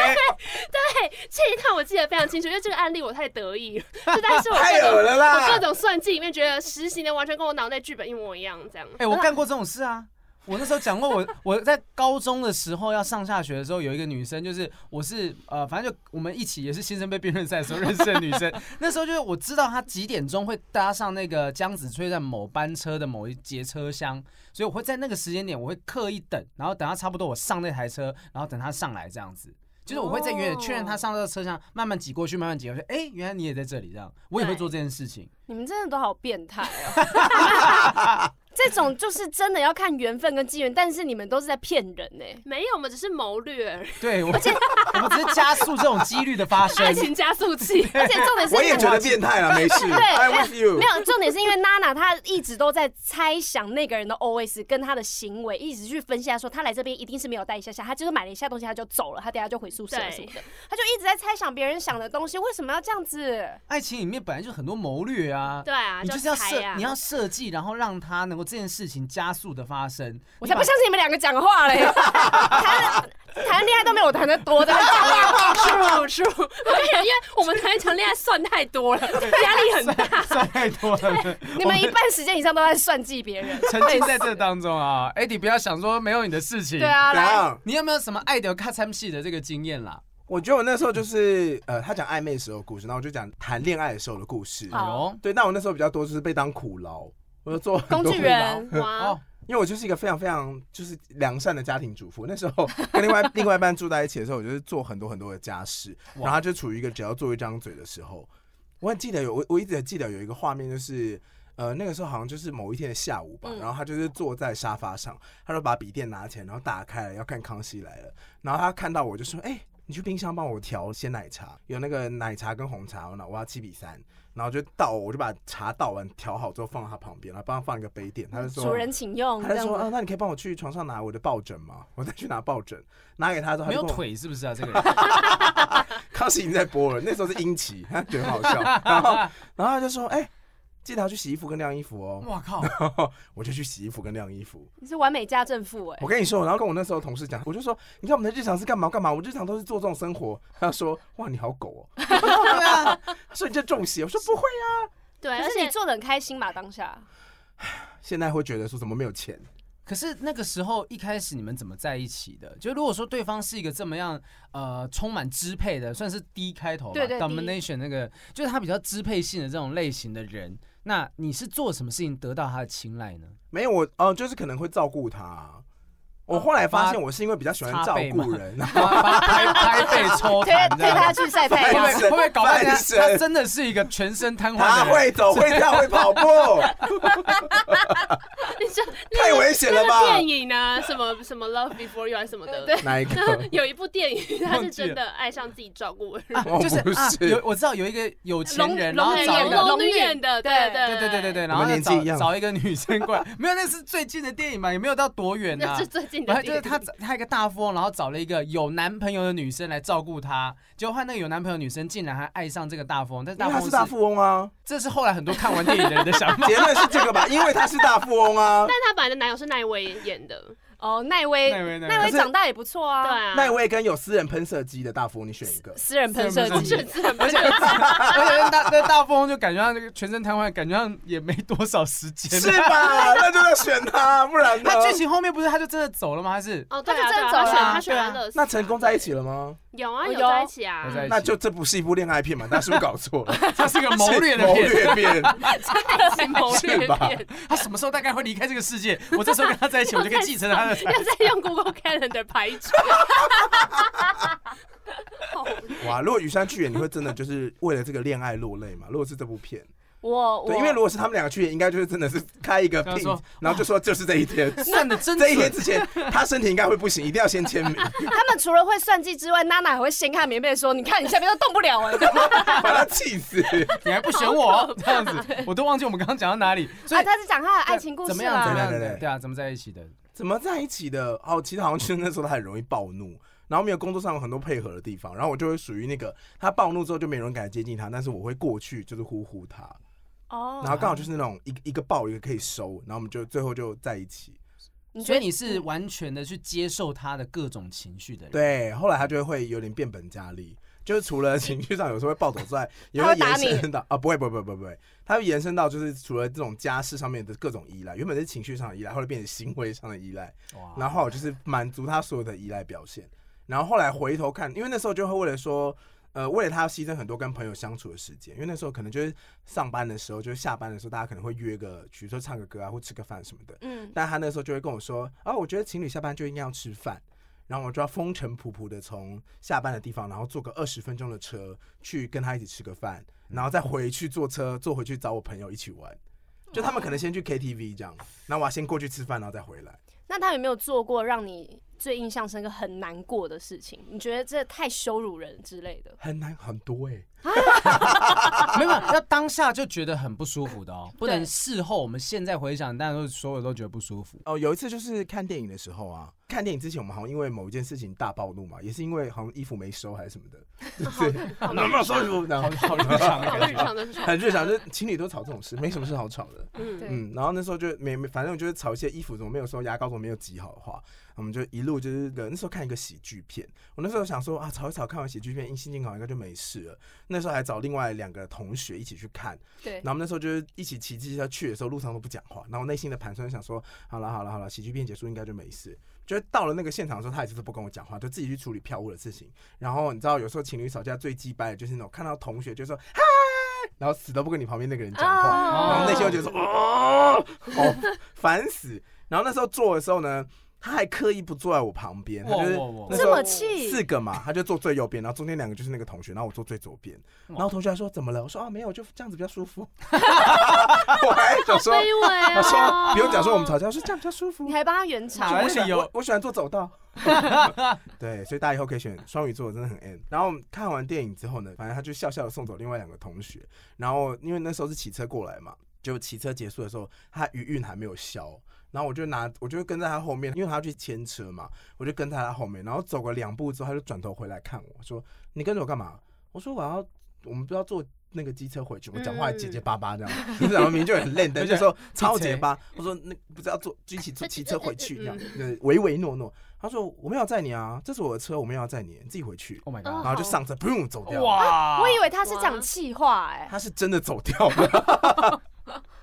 对，这一套我记得非常清楚，因为这个案例我太得意了，就但是我太有了啦，我各种算计里面觉得实行的完全跟我脑内剧本一模一样，这样。哎，我干过这种事啊。我那时候讲过，我 我在高中的时候要上下学的时候，有一个女生，就是我是呃，反正就我们一起也是新生杯辩论赛的时候认识的女生。那时候就是我知道她几点钟会搭上那个江子翠在某班车的某一节车厢，所以我会在那个时间点，我会刻意等，然后等她差不多我上那台车，然后等她上来这样子，就是我会在远远确认她上这个车厢，慢慢挤过去，慢慢挤过去。哎、欸，原来你也在这里，这样我也会做这件事情。你们真的都好变态哦。这种就是真的要看缘分跟机缘，但是你们都是在骗人呢、欸。没有，我们只是谋略。对，而且 我们只是加速这种几率的发生。爱情加速器。而且重点是，我也觉得变态了，没事。对，I with you。没有，重点是因为娜娜她一直都在猜想那个人的 OS 跟他的行为，一直去分析，说他来这边一定是没有带一下下，他就是买了一下东西他就走了，他等下就回宿舍什么的。对他就一直在猜想别人想的东西，为什么要这样子？爱情里面本来就很多谋略啊。对啊，你就是要设，啊、你要设计，然后让他能够这件事情加。速的发生，我才不相信你们两个讲话嘞！谈谈恋爱都没有我谈的多的，是 是，因为我们谈一场恋爱算太多了，压力很大，算太多了。你们一半时间以上都在算计别人，沉浸在这当中啊！Eddie，不要想说没有你的事情。对啊，来，你有没有什么爱的卡参戏的这个经验啦？我觉得我那时候就是呃，他讲暧昧时候的故事，然后我就讲谈恋爱的时候的故事。哦，对，那我那时候比较多就是被当苦劳。我就做工具人哇，因为我就是一个非常非常就是良善的家庭主妇。那时候跟另外 另外一半住在一起的时候，我就是做很多很多的家事，然后他就处于一个只要做一张嘴的时候。我很记得有我我一直记得有一个画面，就是呃那个时候好像就是某一天的下午吧，然后他就是坐在沙发上，他就把笔电拿起来，然后打开了要看《康熙来了》，然后他看到我就说：“哎。”你去冰箱帮我调些奶茶，有那个奶茶跟红茶，我要七比三。然后就倒，我就把茶倒完调好之后放到他旁边，然后帮他放一个杯垫。他就说：“主人请用。”他就说：“啊，那你可以帮我去床上拿我的抱枕吗？我再去拿抱枕，拿给他之后他，没有腿是不是啊？这个人 康熙已经在播了，那时候是英奇，他觉得很好笑。然后，然后他就说：“哎、欸。”记得要去洗衣服跟晾衣服哦！我靠，我就去洗衣服跟晾衣服。你是完美家政妇哎！我跟你说，然后跟我那时候同事讲，我就说，你看我们的日常是干嘛干嘛？我日常都是做这种生活。他说，哇，你好狗哦！对啊，所以你就中邪。我说不会啊，对，而且你做的很开心嘛，当下。现在会觉得说怎么没有钱？可是那个时候一开始你们怎么在一起的？就如果说对方是一个这么样呃充满支配的，算是 D 开头吧，domination 那个，就是他比较支配性的这种类型的人。那你是做什么事情得到他的青睐呢？没有我哦、呃，就是可能会照顾他。我后来发现，我是因为比较喜欢照顾人，然后拍拍 背抽痰，推他去晒太阳，会不会搞半天？他真的是一个全身瘫痪的人，他会走会跳会跑步。你说太危险了吧？电影啊？什么什么 Love Before You 还是什么的？哪一个？有一部电影，他是真的爱上自己照顾人，就是有我知道有一个有钱人，然后找一个龙女演的，对对对对对对对，然后找找一个女生过来，没有，那是最近的电影嘛，也没有到多远呢，是最近的。就是他他一个大富翁，然后找了一个有男朋友的女生来照顾他，结果换那个有男朋友的女生竟然还爱上这个大富翁，但是大富翁是大富翁啊，这是后来很多看完电影的人的想法，结论是这个吧？因为他是大富翁啊，但他本来的男友是奈威演的。哦，奈威，奈威长大也不错啊。对啊，奈威跟有私人喷射机的大富翁，你选一个。私人喷射机，而且 而且那大那大富翁就感觉上那个全身瘫痪，感觉上也没多少时间。是吧？那就要选他，不然呢？他剧情后面不是他就真的走了吗？还是哦，他就真的走了，他选安乐死。那成功在一起了吗？有啊，有在一起啊。那就这不是一部恋爱片嘛？那是不是搞错了？它是个谋略的片，谋略片，谋略片。他什么时候大概会离开这个世界？我这时候跟他在一起，我就可以继承他的。要再用。Google Calendar 排除。哇！如果羽山去演，你会真的就是为了这个恋爱落泪吗？如果是这部片，我对，因为如果是他们两个去，应该就是真的是开一个片，然后就说就是这一天，算的真。这一天之前，他身体应该会不行，一定要先签名。他们除了会算计之外，娜娜还会掀开棉被说：“你看，你下面都动不了哎。”把他气死！你还不选我 这样子，我都忘记我们刚刚讲到哪里。所以他是讲他的爱情故事怎么样？怎么样？对啊，怎么在一起的？怎么在一起的？哦，其实好像就是那时候他很容易暴怒，然后没有工作上有很多配合的地方，然后我就会属于那个他暴怒之后就没人敢接近他，但是我会过去就是呼呼他，哦，然后刚好就是那种一个一个抱一个可以收，然后我们就最后就在一起。所以你是完全的去接受他的各种情绪的人。对，后来他就会有点变本加厉。就是除了情绪上有时候会暴走之外，也会延伸到啊，不会不会不会不会不会，他会延伸到就是除了这种家事上面的各种依赖，原本是情绪上的依赖，后来变成行为上的依赖，然后我就是满足他所有的依赖表现，然后后来回头看，因为那时候就会为了说，呃，为了他要牺牲很多跟朋友相处的时间，因为那时候可能就是上班的时候，就是下班的时候，大家可能会约个，比如说唱个歌啊，或吃个饭什么的，嗯，但他那时候就会跟我说，啊，我觉得情侣下班就应该要吃饭。然后我就要风尘仆仆的从下班的地方，然后坐个二十分钟的车去跟他一起吃个饭，然后再回去坐车坐回去找我朋友一起玩。就他们可能先去 KTV 这样，那我要先过去吃饭，然后再回来。那他有没有做过让你最印象深刻、很难过的事情？你觉得这太羞辱人之类的？很难很多哎、欸。没有，要当下就觉得很不舒服的哦，不能事后。我们现在回想，大家都所有都觉得不舒服。哦，有一次就是看电影的时候啊，看电影之前我们好像因为某一件事情大暴怒嘛，也是因为好像衣服没收还是什么的，对，有没有收衣服？然后好日常，好日常的很日常，就是情侣都吵这种事，没什么事好吵的。嗯嗯，然后那时候就没没，反正就是吵一些衣服怎么没有收，牙膏怎么没有挤好的话。我们就一路就是那时候看一个喜剧片，我那时候想说啊，吵一吵，看完喜剧片，心情好应该就没事了。那时候还找另外两个同学一起去看，对。然后我们那时候就是一起骑机车去的时候，路上都不讲话。然后我内心的盘算想说，好了好了好了，喜剧片结束应该就没事。就到了那个现场的时候，他也是不跟我讲话，就自己去处理票务的事情。然后你知道，有时候情侣吵架最鸡掰的就是那种看到同学就说嗨，然后死都不跟你旁边那个人讲话，然后内心就觉得说哦，好烦死。然后那时候做的时候呢。他还刻意不坐在我旁边，他就是这么气，四个嘛，他就坐最右边，然后中间两个就是那个同学，然后我坐最左边，然后同学还说怎么了？我说啊没有，就这样子比较舒服。我还想说，他说不用讲说我们吵架，我说这样比较舒服。你还帮他圆场，我喜欢我喜欢坐走道。对，所以大家以后可以选双鱼座，真的很 N。然后我们看完电影之后呢，反正他就笑笑的送走另外两个同学。然后因为那时候是骑车过来嘛，就骑车结束的时候，他余韵还没有消。然后我就拿，我就跟在他后面，因为他要去牵车嘛，我就跟在他后面。然后走个两步之后，他就转头回来看我说：“你跟着我干嘛？”我说：“我要，我们不要坐那个机车回去。”我讲话还结结巴巴这样，你讲的明明就很累，但就说超结巴。我说：“那不是要坐一起坐 骑车回去这样，唯唯诺诺。”他说：“我没有载你啊，这是我的车，我没有要载你，你自己回去。” Oh my god！然后就上车，不用走掉。哇！我以为他是讲气话，哎，他是真的走掉了。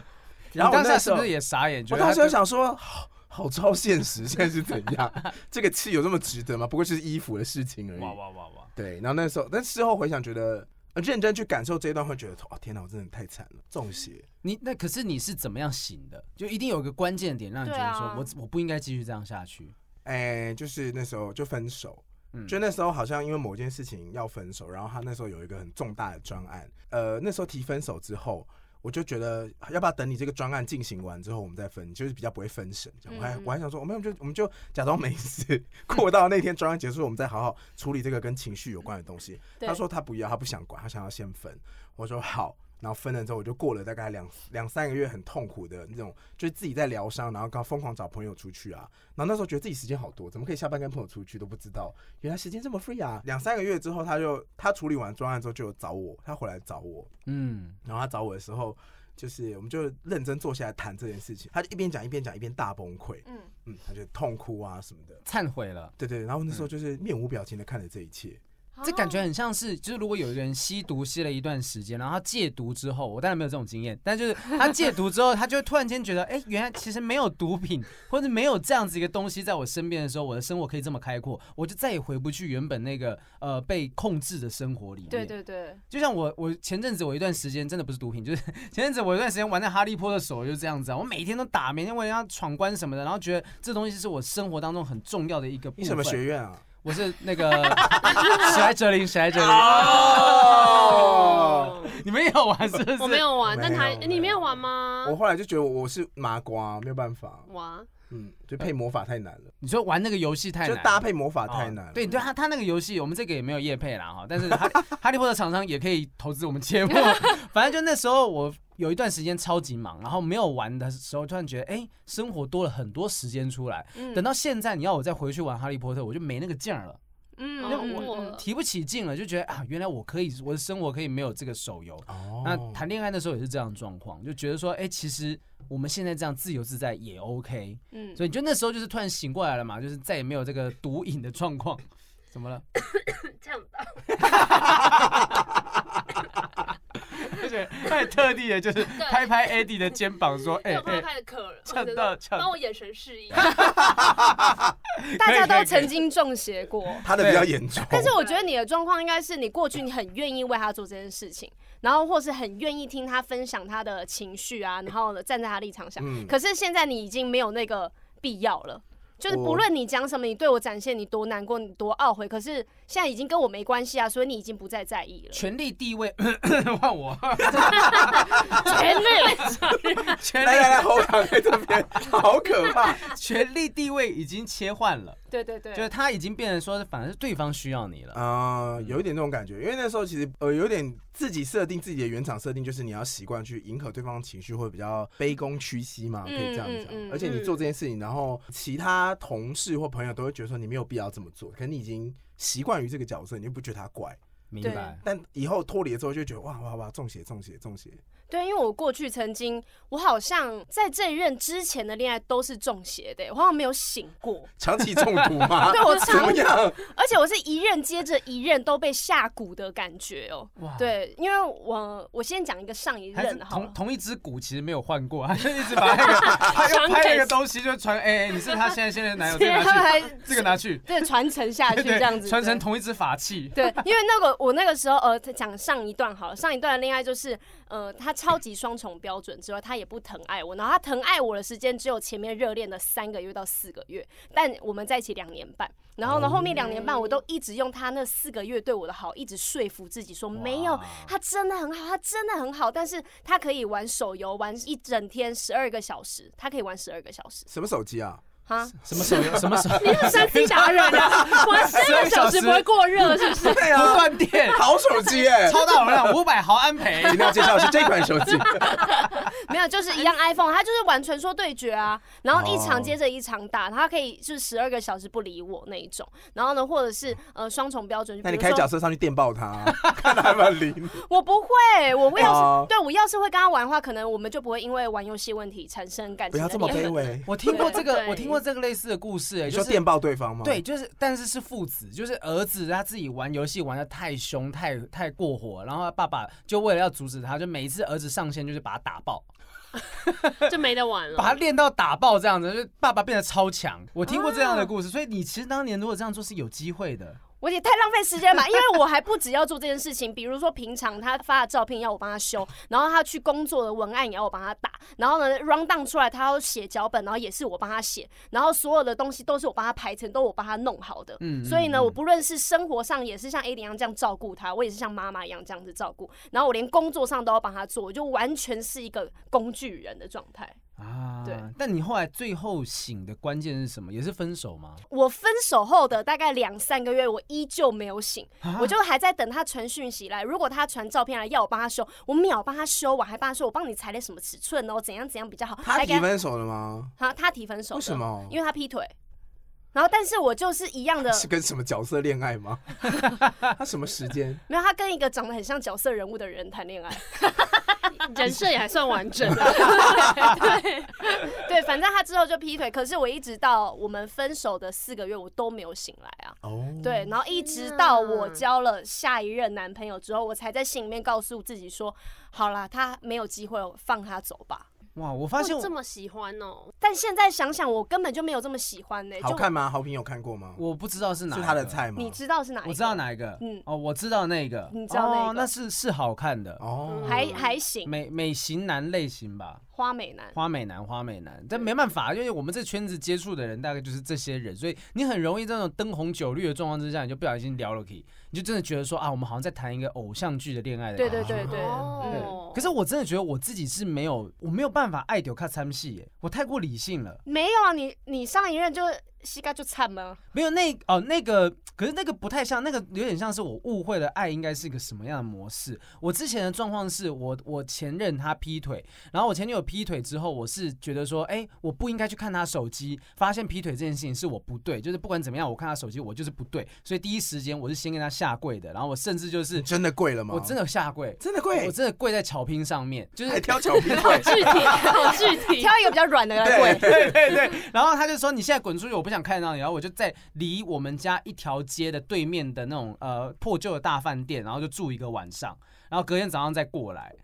然后我当时是不是也傻眼？我当时就想说。好好超现实，现在是怎样？这个气有这么值得吗？不过就是衣服的事情而已。哇哇哇哇！对，然后那时候，但事后回想，觉得认真去感受这一段，会觉得哦，天哪，我真的太惨了，中邪。你那可是你是怎么样醒的？就一定有一个关键点让你觉得说我，我我不应该继续这样下去。哎，就是那时候就分手，嗯，就那时候好像因为某件事情要分手，然后他那时候有一个很重大的专案，呃，那时候提分手之后。我就觉得要不要等你这个专案进行完之后，我们再分，就是比较不会分神。这样，我还我还想说，我们就我们就假装没事，过到那天专案结束，我们再好好处理这个跟情绪有关的东西。他说他不要，他不想管，他想要先分。我说好。然后分了之后，我就过了大概两两三个月很痛苦的那种，就是自己在疗伤，然后刚疯狂找朋友出去啊。然后那时候觉得自己时间好多，怎么可以下班跟朋友出去都不知道，原来时间这么 free 啊！两三个月之后，他就他处理完专案之后就有找我，他回来找我，嗯，然后他找我的时候，就是我们就认真坐下来谈这件事情。他就一边讲一边讲一边大崩溃，嗯嗯，他就痛哭啊什么的，忏悔了，对对。然后那时候就是面无表情的看着这一切。这感觉很像是，就是如果有一个人吸毒吸了一段时间，然后他戒毒之后，我当然没有这种经验，但就是他戒毒之后，他就会突然间觉得，哎，原来其实没有毒品或者没有这样子一个东西在我身边的时候，我的生活可以这么开阔，我就再也回不去原本那个呃被控制的生活里面。对对对，就像我我前阵子我一段时间真的不是毒品，就是前阵子我一段时间玩那哈利波特手就是这样子啊，我每天都打，每天为了要闯关什么的，然后觉得这东西是我生活当中很重要的一个部分。你什么学院啊？我是那个史莱哲林，史莱哲林。哦，你们有玩是不是？我没有玩，但他你没有玩吗？我后来就觉得我是麻瓜，没有办法。哇，嗯，就配魔法太难了。你说玩那个游戏太难，就搭配魔法太难。对对，他他那个游戏，我们这个也没有业配啦哈，但是哈 哈利波特厂商也可以投资我们节目。反正就那时候我。有一段时间超级忙，然后没有玩的时候，突然觉得哎、欸，生活多了很多时间出来。嗯、等到现在，你要我再回去玩哈利波特，我就没那个劲儿了。嗯，我提不起劲了，就觉得啊，原来我可以，我的生活可以没有这个手游。哦，那谈恋爱的时候也是这样的状况，就觉得说，哎、欸，其实我们现在这样自由自在也 OK。嗯，所以就那时候就是突然醒过来了嘛，就是再也没有这个毒瘾的状况。怎么了？这样吧。而且他也特地的，就是拍拍 Eddie 的肩膀，说：“哎，拍拍的客人，抢到抢，帮我眼神示意。”大家都曾经中邪过，他的比较严重。但是我觉得你的状况应该是你过去你很愿意为他做这件事情，然后或是很愿意听他分享他的情绪啊，然后呢站在他立场上。可是现在你已经没有那个必要了。就是不论你讲什么，你对我展现你多难过，你多懊悔，可是现在已经跟我没关系啊，所以你已经不再在意了。权力地位 换我，权力，来来来，侯昶在这边，好可怕，权力地位已经切换了。对对对，就是他已经变成说，反而是对方需要你了啊，有一点这种感觉，因为那时候其实呃有点自己设定自己的原厂设定，就是你要习惯去迎合对方的情绪，会比较卑躬屈膝嘛，可以这样讲。而且你做这件事情，然后其他同事或朋友都会觉得说你没有必要这么做，可能你已经习惯于这个角色，你就不觉得他怪，明白？但以后脱离了之后，就觉得哇哇哇，中邪中邪中邪。对，因为我过去曾经，我好像在这一任之前的恋爱都是中邪的，我好像没有醒过。长期中毒吗？对，我 长期，而且我是一任接着一任都被下蛊的感觉哦。哇，对，因为我我先讲一个上一任哈，同同一只蛊其实没有换过，他就一直把 那个他又拍那个东西就传，哎哎，你是他现在现在的男友，这个拿去，这个拿去，对，传承下去这样子，传承同一只法器。对，因为那个我那个时候呃讲上一段好了，上一段的恋爱就是呃他。超级双重标准之外，他也不疼爱我。然后他疼爱我的时间只有前面热恋的三个月到四个月，但我们在一起两年半。然后呢，后面两年半我都一直用他那四个月对我的好，一直说服自己说没有，他真的很好，他真的很好。但是他可以玩手游玩一整天十二个小时，他可以玩十二个小时。什么手机啊？啊，什么手游？什么手？你是三 C 达人啊！玩十二个小时不会过热是不是？对啊，不断电，好手机哎，超大容量，五百毫安培。今天要介绍的是这款手机，没有，就是一样 iPhone，它就是玩传说对决啊，然后一场接着一场打，它可以就是十二个小时不理我那一种。然后呢，或者是呃双重标准，那你开角色上去电爆他，看他有没有理你。我不会，我会要是对我要是会跟他玩的话，可能我们就不会因为玩游戏问题产生感情。不要这么卑微。我听过这个，我听过这个类似的故事，哎，你说电爆对方吗？对，就是，但是是父子，就是儿子他自己玩游戏玩的太凶，太太过火，然后他爸爸就为了要阻止他，就每一次儿子上线就是把他打爆，就没得玩了，把他练到打爆这样子，就爸爸变得超强。我听过这样的故事，所以你其实当年如果这样做是有机会的。我也太浪费时间了吧，因为我还不只要做这件事情，比如说平常他发的照片要我帮他修，然后他去工作的文案也要我帮他打，然后呢 run down 出来他要写脚本，然后也是我帮他写，然后所有的东西都是我帮他排成，都我帮他弄好的。嗯，所以呢，我不论是生活上也是像 A 一样这样照顾他，我也是像妈妈一样这样子照顾，然后我连工作上都要帮他做，我就完全是一个工具人的状态。啊，对，但你后来最后醒的关键是什么？也是分手吗？我分手后的大概两三个月，我依旧没有醒，啊、我就还在等他传讯息来。如果他传照片来要我帮他修，我秒帮他修，我还帮他说我帮你裁了什么尺寸哦，怎样怎样比较好。他提分手了吗？他他提分手，为什么？因为他劈腿。然后，但是我就是一样的，是跟什么角色恋爱吗？他什么时间？没有，他跟一个长得很像角色人物的人谈恋爱。人设也还算完整，对对，反正他之后就劈腿，可是我一直到我们分手的四个月，我都没有醒来啊。哦，对，然后一直到我交了下一任男朋友之后，我才在心里面告诉自己说，好啦，他没有机会，放他走吧。哇，我发现我这么喜欢哦！但现在想想，我根本就没有这么喜欢呢。好看吗？好评有看过吗？我不知道是哪，是他的菜吗？你知道是哪一个？我知道哪一个。嗯，哦，我知道那个。你知道那个？那是是好看的哦，还还行。美美型男类型吧。花美男，花美男，花美男，但没办法，因为我们这圈子接触的人大概就是这些人，所以你很容易这种灯红酒绿的状况之下，你就不小心聊了起，你就真的觉得说啊，我们好像在谈一个偶像剧的恋爱的感觉。对对对对，对。哦。可是我真的觉得我自己是没有，我没有办法爱丢看参戏耶，我太过理性了。没有啊，你你上一任就。膝盖就惨吗？没有那哦，那个可是那个不太像，那个有点像是我误会了爱应该是一个什么样的模式。我之前的状况是我我前任他劈腿，然后我前女友劈腿之后，我是觉得说，哎、欸，我不应该去看他手机，发现劈腿这件事情是我不对，就是不管怎么样，我看他手机我就是不对，所以第一时间我是先跟他下跪的，然后我甚至就是真的跪了吗？我真的下跪，真的跪，我真的跪在巧拼上面，就是还挑巧拼 跪，具体好具体，挑一个比较软的来跪，对对对，然后他就说你现在滚出去，我不想看到你，然后我就。在离我们家一条街的对面的那种呃破旧的大饭店，然后就住一个晚上，然后隔天早上再过来。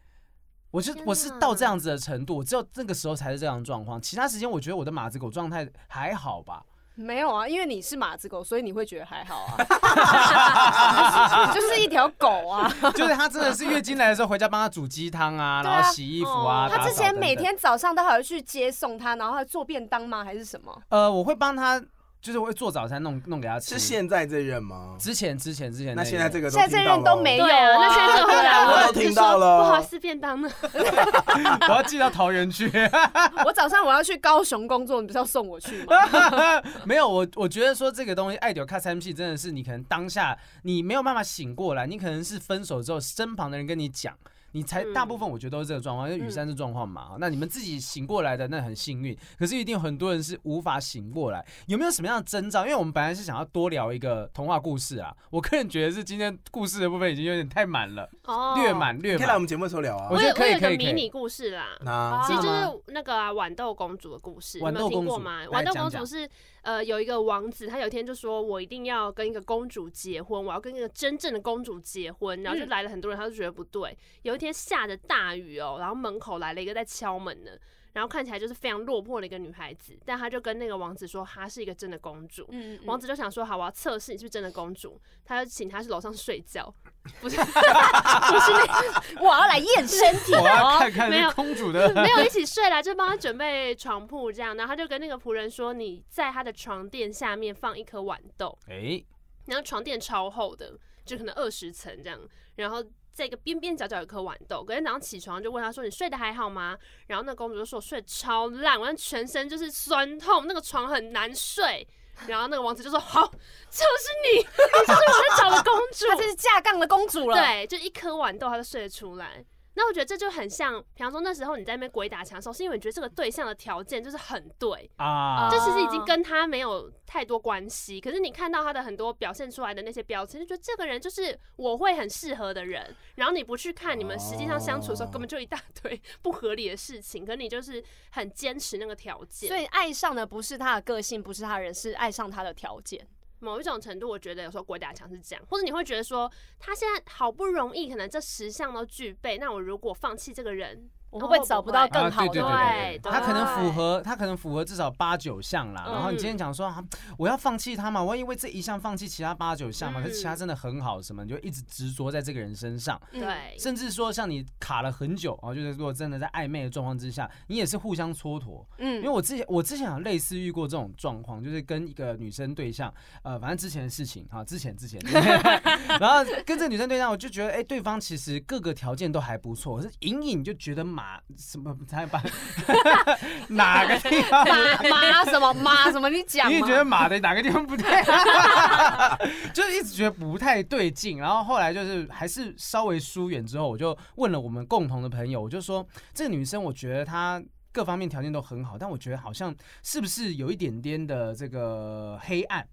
我就我是到这样子的程度，只有那个时候才是这样状况。其他时间我觉得我的马子狗状态还好吧？没有啊，因为你是马子狗，所以你会觉得还好啊。就是一条狗啊，就是他真的是月经来的时候回家帮他煮鸡汤啊，然后洗衣服啊。他之前每天早上都还要去接送他，然后还做便当吗？还是什么？呃，我会帮他。就是我会做早餐弄弄给他吃。是现在这任吗？之前之前之前。那现在这个现在这任都没有啊。那现在这任我都听到了。不好意思，便当呢？我要寄到桃园去。我早上我要去高雄工作，你不是要送我去吗？没有，我我觉得说这个东西爱丢卡三 P 真的是你可能当下你没有办法醒过来，你可能是分手之后身旁的人跟你讲。你才大部分我觉得都是这个状况，因为雨山是状况嘛。嗯、那你们自己醒过来的那很幸运，可是一定有很多人是无法醒过来。有没有什么样的征兆？因为我们本来是想要多聊一个童话故事啊，我个人觉得是今天故事的部分已经有点太满了，哦、略满略满。可以来我们节目的时候聊啊。我觉得可以可以迷你故事啦，那其实就是那个啊，豌豆公主的故事，豌豆公主吗？豌豆公主是呃有一个王子，他有一天就说我一定要跟一个公主结婚，我要跟一个真正的公主结婚，然后就来了很多人，他就觉得不对。有一天下着大。大雨哦，然后门口来了一个在敲门的，然后看起来就是非常落魄的一个女孩子，但她就跟那个王子说，她是一个真的公主。嗯，王子就想说，好，我要测试你是不是真的公主，他就请她去楼上睡觉，不是，不是那，我要来验身体，我要看看那公主的，没有，没有一起睡啦，就帮他准备床铺这样，然后他就跟那个仆人说，你在他的床垫下面放一颗豌豆，哎，然后床垫超厚的。就可能二十层这样，然后这个边边角角有颗豌豆。隔天早上起床就问他说：“你睡得还好吗？”然后那公主就说：“我睡得超烂，我全身就是酸痛，那个床很难睡。”然后那个王子就说：“好，就是你，你就是我在找的公主，她这是架杠的公主了。”对，就一颗豌豆，她就睡得出来。那我觉得这就很像，比方说那时候你在那边鬼打墙的时候，是因为你觉得这个对象的条件就是很对啊，这其实已经跟他没有太多关系。可是你看到他的很多表现出来的那些标签，就觉得这个人就是我会很适合的人。然后你不去看你们实际上相处的时候，根本就一大堆 不合理的事情。可你就是很坚持那个条件，所以爱上的不是他的个性，不是他的人，是爱上他的条件。某一种程度，我觉得有时候鬼打墙是这样，或者你会觉得说，他现在好不容易可能这十项都具备，那我如果放弃这个人。我会不会找不到更好的？对对对对，他可能符合，他可能符合至少八九项啦。然后你今天讲说，我要放弃他嘛？我要因为这一项放弃其他八九项嘛？可是其他真的很好，什么你就一直执着在这个人身上。对，甚至说像你卡了很久啊，就是如果真的在暧昧的状况之下，你也是互相蹉跎。嗯，因为我之前我之前有类似遇过这种状况，就是跟一个女生对象，呃，反正之前的事情啊，之前之前，然后跟这个女生对象，我就觉得，哎，对方其实各个条件都还不错，可是隐隐就觉得 马什么。才把哪个地方马马什么马什么？你讲，你也觉得马的哪个地方不对？就是一直觉得不太对劲，然后后来就是还是稍微疏远之后，我就问了我们共同的朋友，我就说这个女生，我觉得她各方面条件都很好，但我觉得好像是不是有一点点的这个黑暗。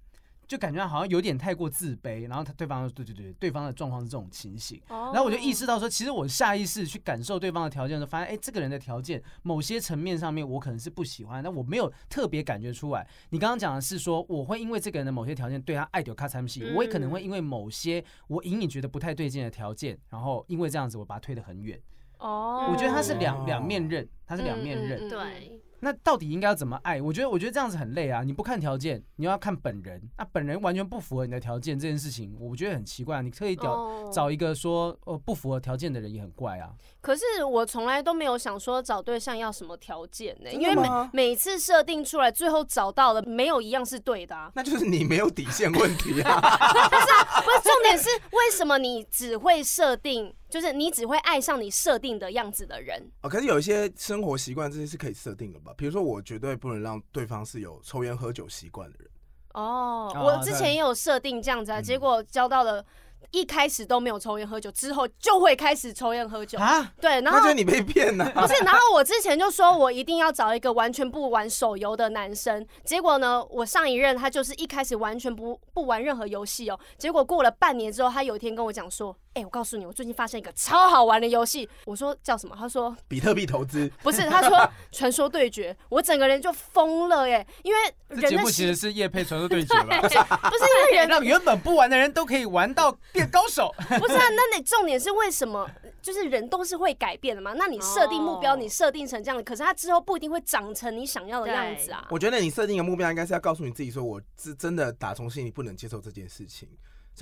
就感觉好像有点太过自卑，然后他对方对对对，对方的状况是这种情形，然后我就意识到说，其实我下意识去感受对方的条件的时候，发现哎，这个人的条件某些层面上面我可能是不喜欢，但我没有特别感觉出来。你刚刚讲的是说，我会因为这个人的某些条件对他爱丢卡惨戏，我也可能会因为某些我隐隐觉得不太对劲的条件，然后因为这样子我把他推得很远。哦，我觉得他是两两面刃，他是两面刃，对。那到底应该要怎么爱？我觉得，我觉得这样子很累啊！你不看条件，你要看本人，那本人完全不符合你的条件，这件事情我觉得很奇怪。你特意找找一个说呃不符合条件的人也很怪啊。可是我从来都没有想说找对象要什么条件呢？因为每每次设定出来，最后找到的没有一样是对的啊。那就是你没有底线问题啊！不是，不是，重点是为什么你只会设定？就是你只会爱上你设定的样子的人哦。可是有一些生活习惯这些是可以设定的吧？比如说，我绝对不能让对方是有抽烟喝酒习惯的人。哦，我之前也有设定这样子啊，结果交到了。一开始都没有抽烟喝酒，之后就会开始抽烟喝酒啊？对，然后他觉得你被骗了。不是，然后我之前就说我一定要找一个完全不玩手游的男生，结果呢，我上一任他就是一开始完全不不玩任何游戏哦，结果过了半年之后，他有一天跟我讲说。哎、欸，我告诉你，我最近发现一个超好玩的游戏。我说叫什么？他说比特币投资。不是，他说 传说对决。我整个人就疯了耶，因为人的节目其实是叶配传说对决吧？不是，不是因为人 让原本不玩的人都可以玩到变高手。不是啊，那你重点是为什么？就是人都是会改变的嘛。那你设定目标，你设定成这样，可是他之后不一定会长成你想要的样子啊。我觉得你设定的目标应该是要告诉你自己，说我是真的打从心里不能接受这件事情。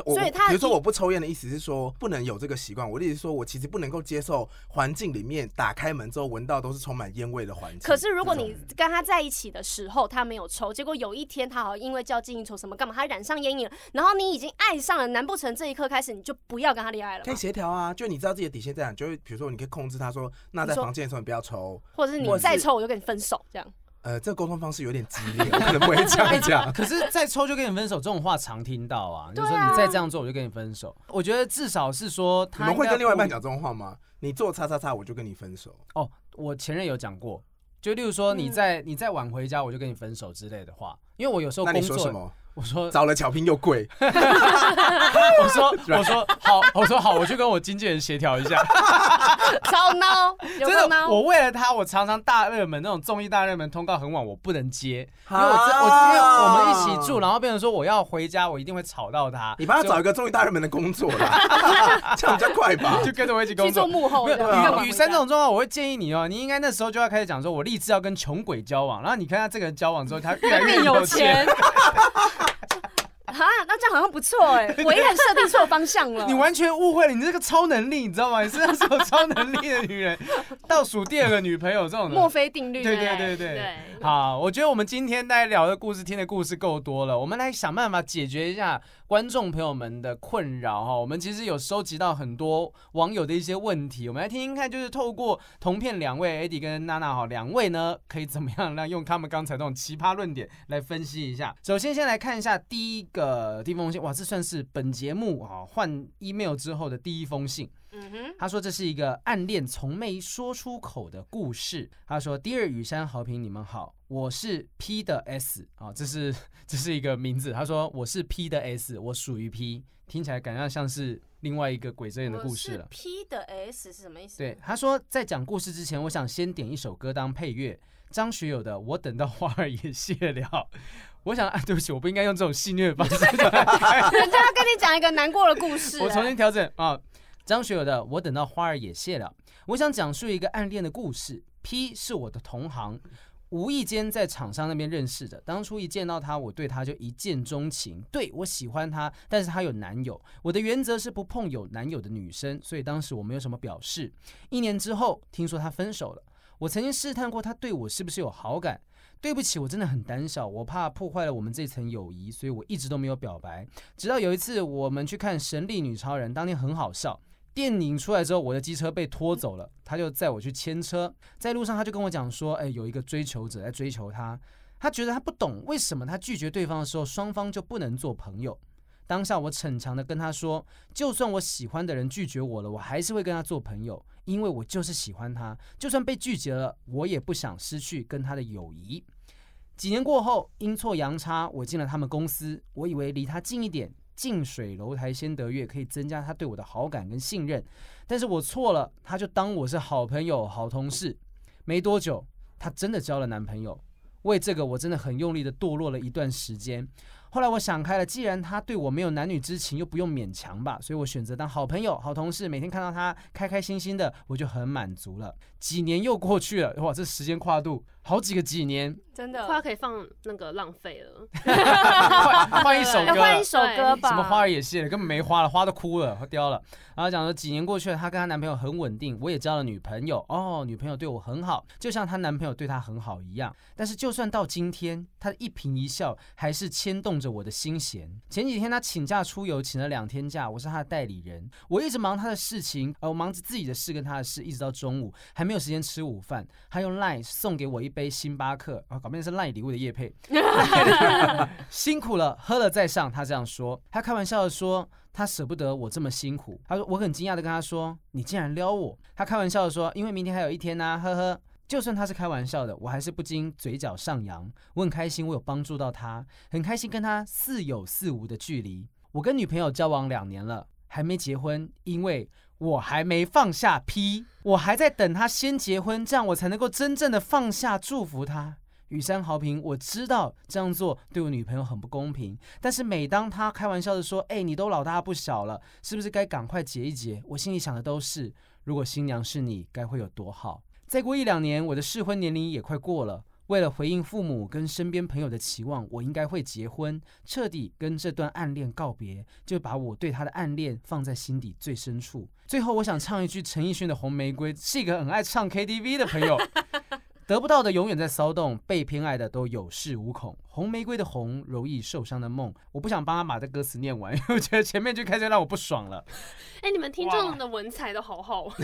所以他比如说我不抽烟的意思是说不能有这个习惯。我的意思是说我其实不能够接受环境里面打开门之后闻到都是充满烟味的环境。可是如果你跟他在一起的时候他没有抽，结果有一天他好像因为交际应酬什么干嘛，他染上烟瘾了，然后你已经爱上了，难不成这一刻开始你就不要跟他恋爱了？可以协调啊，就你知道自己的底线在哪，就会比如说你可以控制他说，那在房间的时候你不要抽，或者是你再抽我就跟你分手这样。呃，这个沟通方式有点激烈，我可能不会这样讲。可是再抽就跟你分手这种话常听到啊，就是说你再这样做我就跟你分手。我觉得至少是说他，你们会跟另外一半讲这种话吗？你做叉叉叉我就跟你分手。哦，我前任有讲过，就例如说你在你再晚回家我就跟你分手之类的话，因为我有时候工作。我说找了巧拼又贵，我说我说好，我说好，我去跟我经纪人协调一下。超孬，真的，我为了他，我常常大热门那种综艺大热门通告很晚，我不能接，因为我我因为我们一起住，然后变成说我要回家，我一定会吵到他。你帮他找一个综艺大热门的工作啦，这样比较快吧？就跟着我一起工作。去做幕后。没有雨山这种状况，我会建议你哦，你应该那时候就要开始讲说，我立志要跟穷鬼交往，然后你看他这个人交往之后，他越来越有钱。啊，那这样好像不错哎，我一很设定错方向了。你完全误会了，你这个超能力，你知道吗？你是那种超能力的女人，倒数第二个女朋友这种的。墨菲定律。对对对对。对好，我觉得我们今天大家聊的故事，听的故事够多了，我们来想办法解决一下观众朋友们的困扰哈。我们其实有收集到很多网友的一些问题，我们来听听看，就是透过同片两位 Eddie 跟娜娜哈两位呢，可以怎么样让用他们刚才那种奇葩论点来分析一下。首先，先来看一下第一个第一封信，哇，这算是本节目啊换 email 之后的第一封信。嗯哼，他说这是一个暗恋从没说出口的故事。他说：“Dear 雨山好评，你们好，我是 P 的 S 啊，这是 这是一个名字。”他说：“我是 P 的 S，我属于 P，听起来感觉像是另外一个鬼遮眼的故事了。”P 的 S 是什么意思？对，他说在讲故事之前，我想先点一首歌当配乐，张学友的《我等到花儿也谢了》。我想啊，对不起，我不应该用这种戏谑的方式。人家要跟你讲一个难过的故事，我重新调整啊。张学友的《我等到花儿也谢了》，我想讲述一个暗恋的故事。P 是我的同行，无意间在厂商那边认识的。当初一见到他，我对他就一见钟情。对，我喜欢他，但是他有男友。我的原则是不碰有男友的女生，所以当时我没有什么表示。一年之后，听说他分手了。我曾经试探过他对我是不是有好感。对不起，我真的很胆小，我怕破坏了我们这层友谊，所以我一直都没有表白。直到有一次，我们去看《神力女超人》，当天很好笑。电影出来之后，我的机车被拖走了，他就载我去牵车。在路上，他就跟我讲说：“哎，有一个追求者在追求他，他觉得他不懂为什么他拒绝对方的时候，双方就不能做朋友。”当下我逞强的跟他说：“就算我喜欢的人拒绝我了，我还是会跟他做朋友，因为我就是喜欢他。就算被拒绝了，我也不想失去跟他的友谊。”几年过后，阴错阳差，我进了他们公司，我以为离他近一点。近水楼台先得月，可以增加他对我的好感跟信任，但是我错了，他就当我是好朋友、好同事。没多久，他真的交了男朋友，为这个我真的很用力的堕落了一段时间。后来我想开了，既然他对我没有男女之情，又不用勉强吧，所以我选择当好朋友、好同事，每天看到他开开心心的，我就很满足了。几年又过去了，哇，这时间跨度好几个几年，真的快要可以放那个浪费了，换一首歌，换一首歌吧。什么花儿也谢了，根本没花了，花都枯了，花凋了。然后讲说几年过去了，她跟她男朋友很稳定，我也交了女朋友哦，女朋友对我很好，就像她男朋友对她很好一样。但是就算到今天，她的一颦一笑还是牵动着我的心弦。前几天她请假出游，请了两天假，我是她的代理人，我一直忙她的事情，呃，我忙着自己的事跟她的事，一直到中午还没有时间吃午饭。她用 LINE 送给我一杯星巴克，啊，搞不定是 LINE 礼物的叶配。辛苦了，喝了再上。他这样说，他开玩笑的说。他舍不得我这么辛苦，他说我很惊讶的跟他说，你竟然撩我。他开玩笑的说，因为明天还有一天呢、啊，呵呵。就算他是开玩笑的，我还是不禁嘴角上扬。我很开心，我有帮助到他，很开心跟他似有似无的距离。我跟女朋友交往两年了，还没结婚，因为我还没放下 P，我还在等他先结婚，这样我才能够真正的放下，祝福他。雨山豪平，我知道这样做对我女朋友很不公平，但是每当她开玩笑的说：“哎，你都老大不小了，是不是该赶快结一结？”我心里想的都是：如果新娘是你，该会有多好。再过一两年，我的适婚年龄也快过了。为了回应父母跟身边朋友的期望，我应该会结婚，彻底跟这段暗恋告别，就把我对他的暗恋放在心底最深处。最后，我想唱一句陈奕迅的《红玫瑰》，是一个很爱唱 KTV 的朋友。得不到的永远在骚动，被偏爱的都有恃无恐。红玫瑰的红，容易受伤的梦。我不想帮他把这歌词念完，因为我觉得前面就开始让我不爽了。哎、欸，你们听众的文采都好好，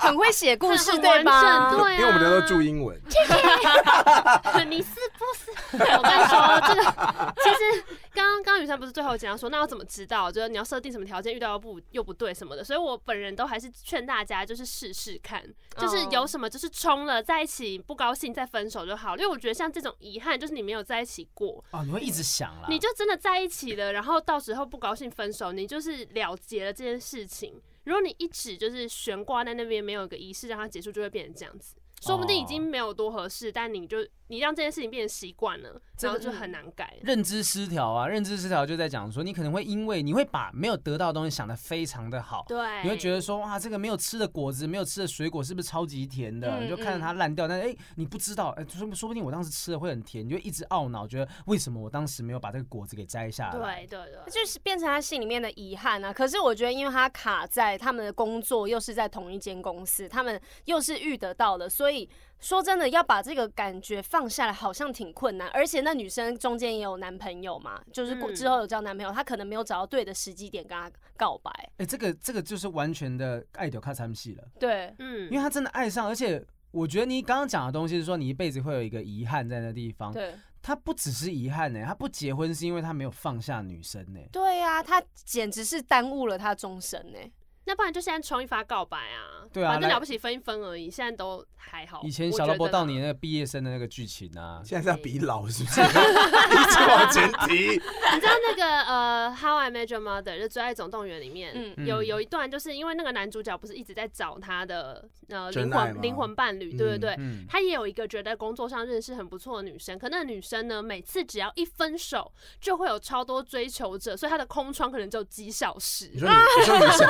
很会写故事，对吧？对、啊，因为我们都注英文。你是不是？我跟你说，这个其实刚刚刚雨山不是最后讲说，那要怎么知道？就是你要设定什么条件，遇到又不又不对什么的。所以我本人都还是劝大家，就是试试看，就是有什么。就是冲了在一起不高兴再分手就好，因为我觉得像这种遗憾，就是你没有在一起过哦，你会一直想啦，你就真的在一起了，然后到时候不高兴分手，你就是了结了这件事情。如果你一直就是悬挂在那边，没有一个仪式让它结束，就会变成这样子。说不定已经没有多合适，但你就你让这件事情变成习惯了，然后就很难改。认知失调啊，认知失调就在讲说，你可能会因为你会把没有得到的东西想得非常的好，对，你会觉得说哇，这个没有吃的果子，没有吃的水果是不是超级甜的？嗯、你就看着它烂掉，但是哎，你不知道，哎，说说不定我当时吃的会很甜，你就一直懊恼，觉得为什么我当时没有把这个果子给摘下来？对对对，就是变成他心里面的遗憾啊。可是我觉得，因为他卡在他们的工作又是在同一间公司，他们又是遇得到的，所以。说真的，要把这个感觉放下来，好像挺困难。而且那女生中间也有男朋友嘛，就是之后有交男朋友，她可能没有找到对的时机点跟他告白。哎，这个这个就是完全的爱到卡惨死了。对，嗯，因为他真的爱上，而且我觉得你刚刚讲的东西是说，你一辈子会有一个遗憾在那地方。对，他不只是遗憾呢，他不结婚是因为他没有放下女生呢。对呀，他简直是耽误了他终身呢。那不然就现在冲一发告白啊，对啊，反正了不起分一分而已，现在都还好。以前小萝卜到你那个毕业生的那个剧情啊，现在是要比老是不是？一直往前提。你知道那个呃《How I Met Your Mother》就《最爱总动员》里面，嗯、有有一段就是因为那个男主角不是一直在找他的呃灵魂灵魂伴侣，对对对，嗯、他也有一个觉得工作上认识很不错的女生，可那个女生呢，每次只要一分手，就会有超多追求者，所以他的空窗可能只有几小时。你说你，你说女生。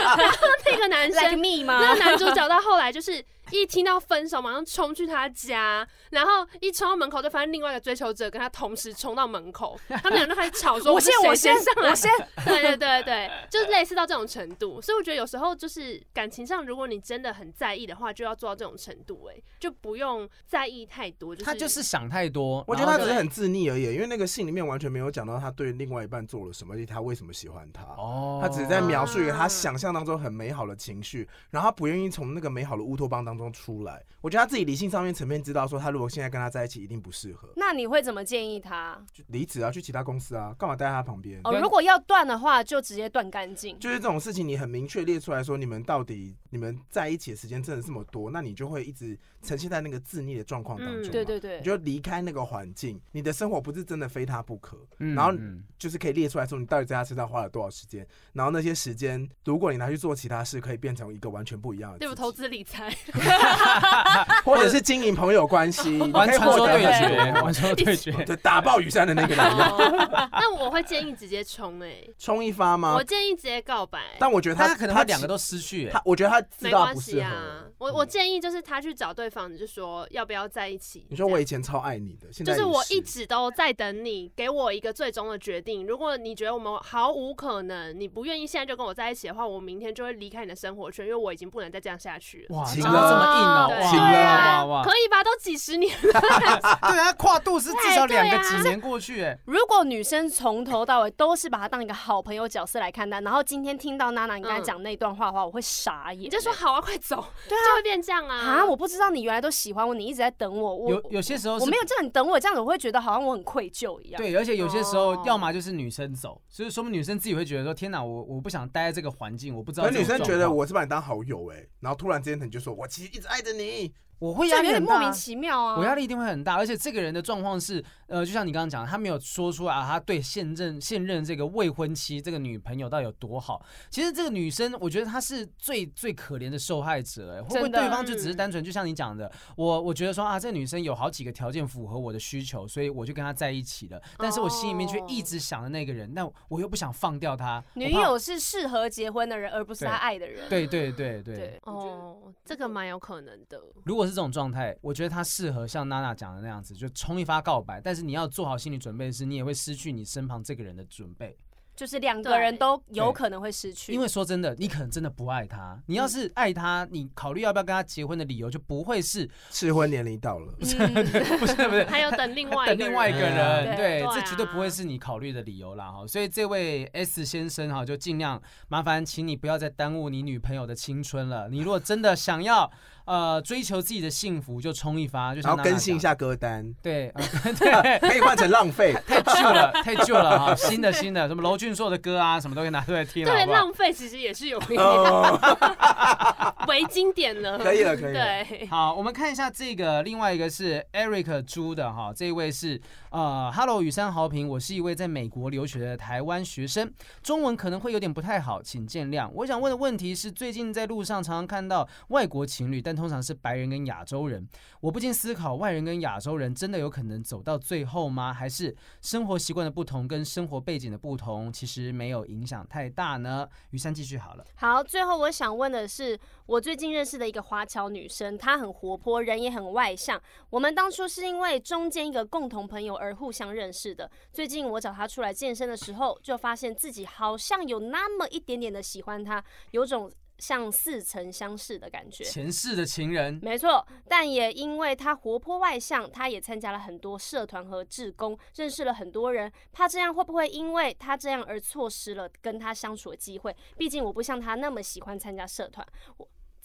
然 后那个男生，like me 吗？那个男主角到后来就是。一听到分手，马上冲去他家，然后一冲到门口，就发现另外一个追求者跟他同时冲到门口，他们俩就开始吵说：“我先，我先上来，我先。”对对对对，就是类似到这种程度。所以我觉得有时候就是感情上，如果你真的很在意的话，就要做到这种程度，哎，就不用在意太多。就是、他就是想太多，我觉得他只是很自溺而已，因为那个信里面完全没有讲到他对另外一半做了什么，他为什么喜欢他。哦，他只是在描述一个他想象当中很美好的情绪，然后他不愿意从那个美好的乌托邦当中出来。我觉得他自己理性上面层面知道，说他如果现在跟他在一起，一定不适合。那你会怎么建议他？就离职啊，去其他公司啊，干嘛待在他旁边？哦，如果要断的话，就直接断干净。就是这种事情，你很明确列出来说，你们到底你们在一起的时间真的这么多，那你就会一直呈现在那个自溺的状况当中。对对对，你就离开那个环境，你的生活不是真的非他不可。嗯，然后就是可以列出来说，你到底在他身上花了多少时间，然后那些时间，如果你拿去做其他事，可以变成一个完全不一样的。例如投资理财。或者是经营朋友关系，玩传说对决，玩传说对决，对，打爆雨山的那个人。那我会建议直接冲哎，冲一发吗？我建议直接告白。但我觉得他可能他两个都失去，他我觉得他没关系啊。我我建议就是他去找对方，你就说要不要在一起。你说我以前超爱你的，现在就是我一直都在等你给我一个最终的决定。如果你觉得我们毫无可能，你不愿意现在就跟我在一起的话，我明天就会离开你的生活圈，因为我已经不能再这样下去了。哇，真的这么硬哦，对啊，可以吧？都几十年了，对啊，跨度是至少两个几年过去哎。如果女生从头到尾都是把他当一个好朋友角色来看待，然后今天听到娜娜你刚才讲那段话的话，我会傻眼。你就说好啊，快走，对啊，就会变这样啊。啊，我不知道你原来都喜欢我，你一直在等我。我有有些时候我没有叫你等我，这样子我会觉得好像我很愧疚一样。对，而且有些时候要么就是女生走，所以说明女生自己会觉得说天哪，我我不想待在这个环境，我不知道。可女生觉得我是把你当好友哎，然后突然之间你就说我其实一直爱着你。我会压力很大，莫名其妙啊！我压力一定会很大，而且这个人的状况是，呃，就像你刚刚讲的，他没有说出来啊，他对现任现任这个未婚妻这个女朋友到底有多好。其实这个女生，我觉得她是最最可怜的受害者。哎，会不会对方就只是单纯，就像你讲的，我我觉得说啊，这个女生有好几个条件符合我的需求，所以我就跟她在一起了。但是我心里面却一直想着那个人，那我又不想放掉她。女友是适合结婚的人，而不是他爱的人。对对对对，对。哦，这个蛮有可能的。如果是这种状态。我觉得他适合像娜娜讲的那样子，就冲一发告白。但是你要做好心理准备的是，你也会失去你身旁这个人的准备。就是两个人都有可能会失去。因为说真的，你可能真的不爱他。你要是爱他，你考虑要不要跟他结婚的理由就不会是 适婚年龄到了，不是不是不是，还有等另外 等另外一个人。对，这绝对不会是你考虑的理由啦哈。所以这位 S 先生哈，就尽量麻烦，请你不要再耽误你女朋友的青春了。你如果真的想要。呃，追求自己的幸福就冲一发，就想要更新一下歌单。对，对，可以换成浪费，太旧了，太旧了哈。新的新的，什么娄俊硕的歌啊，什么都可以拿出来听。对，浪费其实也是有名的，为经典了。可以了，可以了。对，好，我们看一下这个，另外一个是 Eric 朱的哈，这一位是呃，Hello 雨山豪平，我是一位在美国留学的台湾学生，中文可能会有点不太好，请见谅。我想问的问题是，最近在路上常常看到外国情侣，但通常是白人跟亚洲人。我不禁思考，外人跟亚洲人真的有可能走到最后吗？还是生活习惯的不同跟生活背景的不同，其实没有影响太大呢？雨珊继续好了。好，最后我想问的是，我最近认识的一个华侨女生，她很活泼，人也很外向。我们当初是因为中间一个共同朋友而互相认识的。最近我找他出来健身的时候，就发现自己好像有那么一点点的喜欢他，有种。像似曾相识的感觉，前世的情人，没错。但也因为他活泼外向，他也参加了很多社团和志工，认识了很多人。怕这样会不会因为他这样而错失了跟他相处的机会？毕竟我不像他那么喜欢参加社团。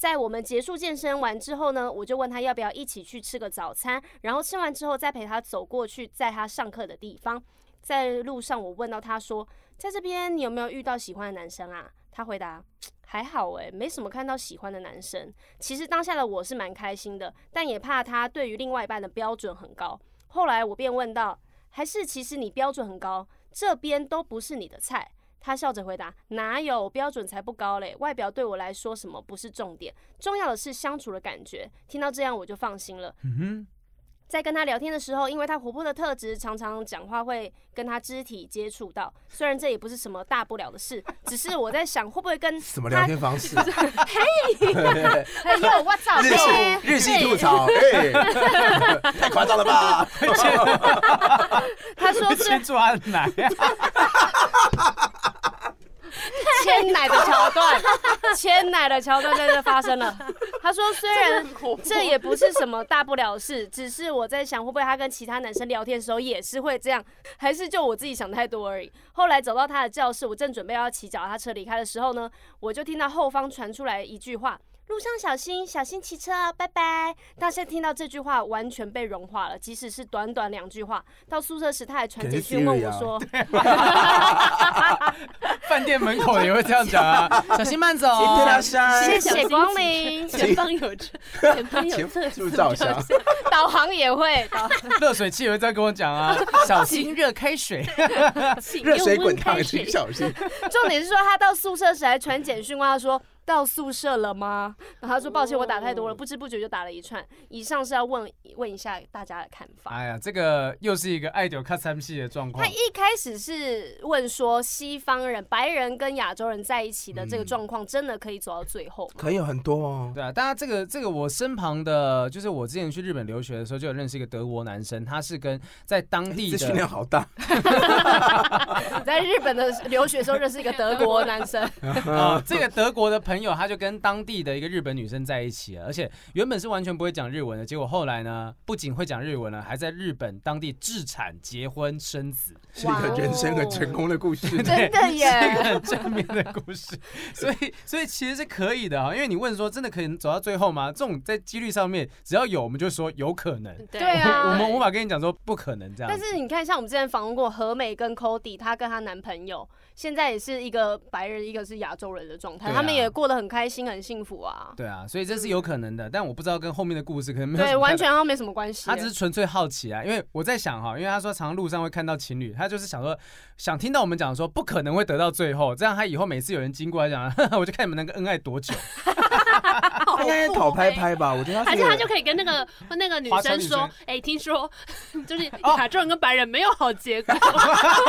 在我们结束健身完之后呢，我就问他要不要一起去吃个早餐，然后吃完之后再陪他走过去，在他上课的地方。在路上，我问到他说，在这边你有没有遇到喜欢的男生啊？他回答。还好诶、没什么看到喜欢的男生。其实当下的我是蛮开心的，但也怕他对于另外一半的标准很高。后来我便问道：“还是其实你标准很高，这边都不是你的菜？”他笑着回答：“哪有标准才不高嘞，外表对我来说什么不是重点，重要的是相处的感觉。”听到这样我就放心了。嗯哼。在跟他聊天的时候，因为他活泼的特质，常常讲话会跟他肢体接触到。虽然这也不是什么大不了的事，只是我在想，会不会跟什么聊天方式？嘿，还有我操，日系日系吐槽，太夸张了吧？他说是抓奶。牵奶的桥段，牵奶的桥段在这发生了。他说：“虽然这也不是什么大不了的事，只是我在想，会不会他跟其他男生聊天的时候也是会这样，还是就我自己想太多而已。”后来走到他的教室，我正准备要骑脚踏车离开的时候呢，我就听到后方传出来一句话。路上小心，小心骑车哦，拜拜。大家听到这句话，完全被融化了。即使是短短两句话，到宿舍时他还传简讯问我说：“ 饭店门口也会这样讲啊，小心慢走，谢谢光临，前方有车，前方有车，是不是照相？导航也会，热水器也会这样跟我讲啊，小心热开水，热水滚烫，请小心。重点是说，他到宿舍时还传简讯问他说。到宿舍了吗？然后他说抱歉，我打太多了，不知不觉就打了一串。以上是要问问一下大家的看法。哎呀，这个又是一个爱丢卡三系的状况。他一开始是问说，西方人、白人跟亚洲人在一起的这个状况，真的可以走到最后吗？可以有很多哦。对啊，大家这个这个我身旁的，就是我之前去日本留学的时候，就有认识一个德国男生，他是跟在当地的 训练好大。在日本的留学的时候认识一个德国男生。啊，这个德国的朋友。朋友他就跟当地的一个日本女生在一起了，而且原本是完全不会讲日文的，结果后来呢，不仅会讲日文了，还在日本当地置产、结婚、生子，是一个人生很成功的故事，真的耶，是一个很正面的故事。所以，所以其实是可以的啊，因为你问说真的可以走到最后吗？这种在几率上面，只要有，我们就说有可能。对啊，我们无法跟你讲说不可能这样。但是你看，像我们之前访问过何美跟 Cody，她跟她男朋友。现在也是一个白人，一个是亚洲人的状态，啊，他们也过得很开心，很幸福啊。对啊，所以这是有可能的，但我不知道跟后面的故事可能没有。对，完全好像没什么关系。他只是纯粹好奇啊，因为我在想哈，因为他说常常路上会看到情侣，他就是想说，想听到我们讲说不可能会得到最后，这样他以后每次有人经过来讲，我就看你们能够恩爱多久。应该讨拍拍吧，我觉得他。还是他就可以跟那个那个女生说，哎、欸，听说就是亚洲人跟白人没有好结果。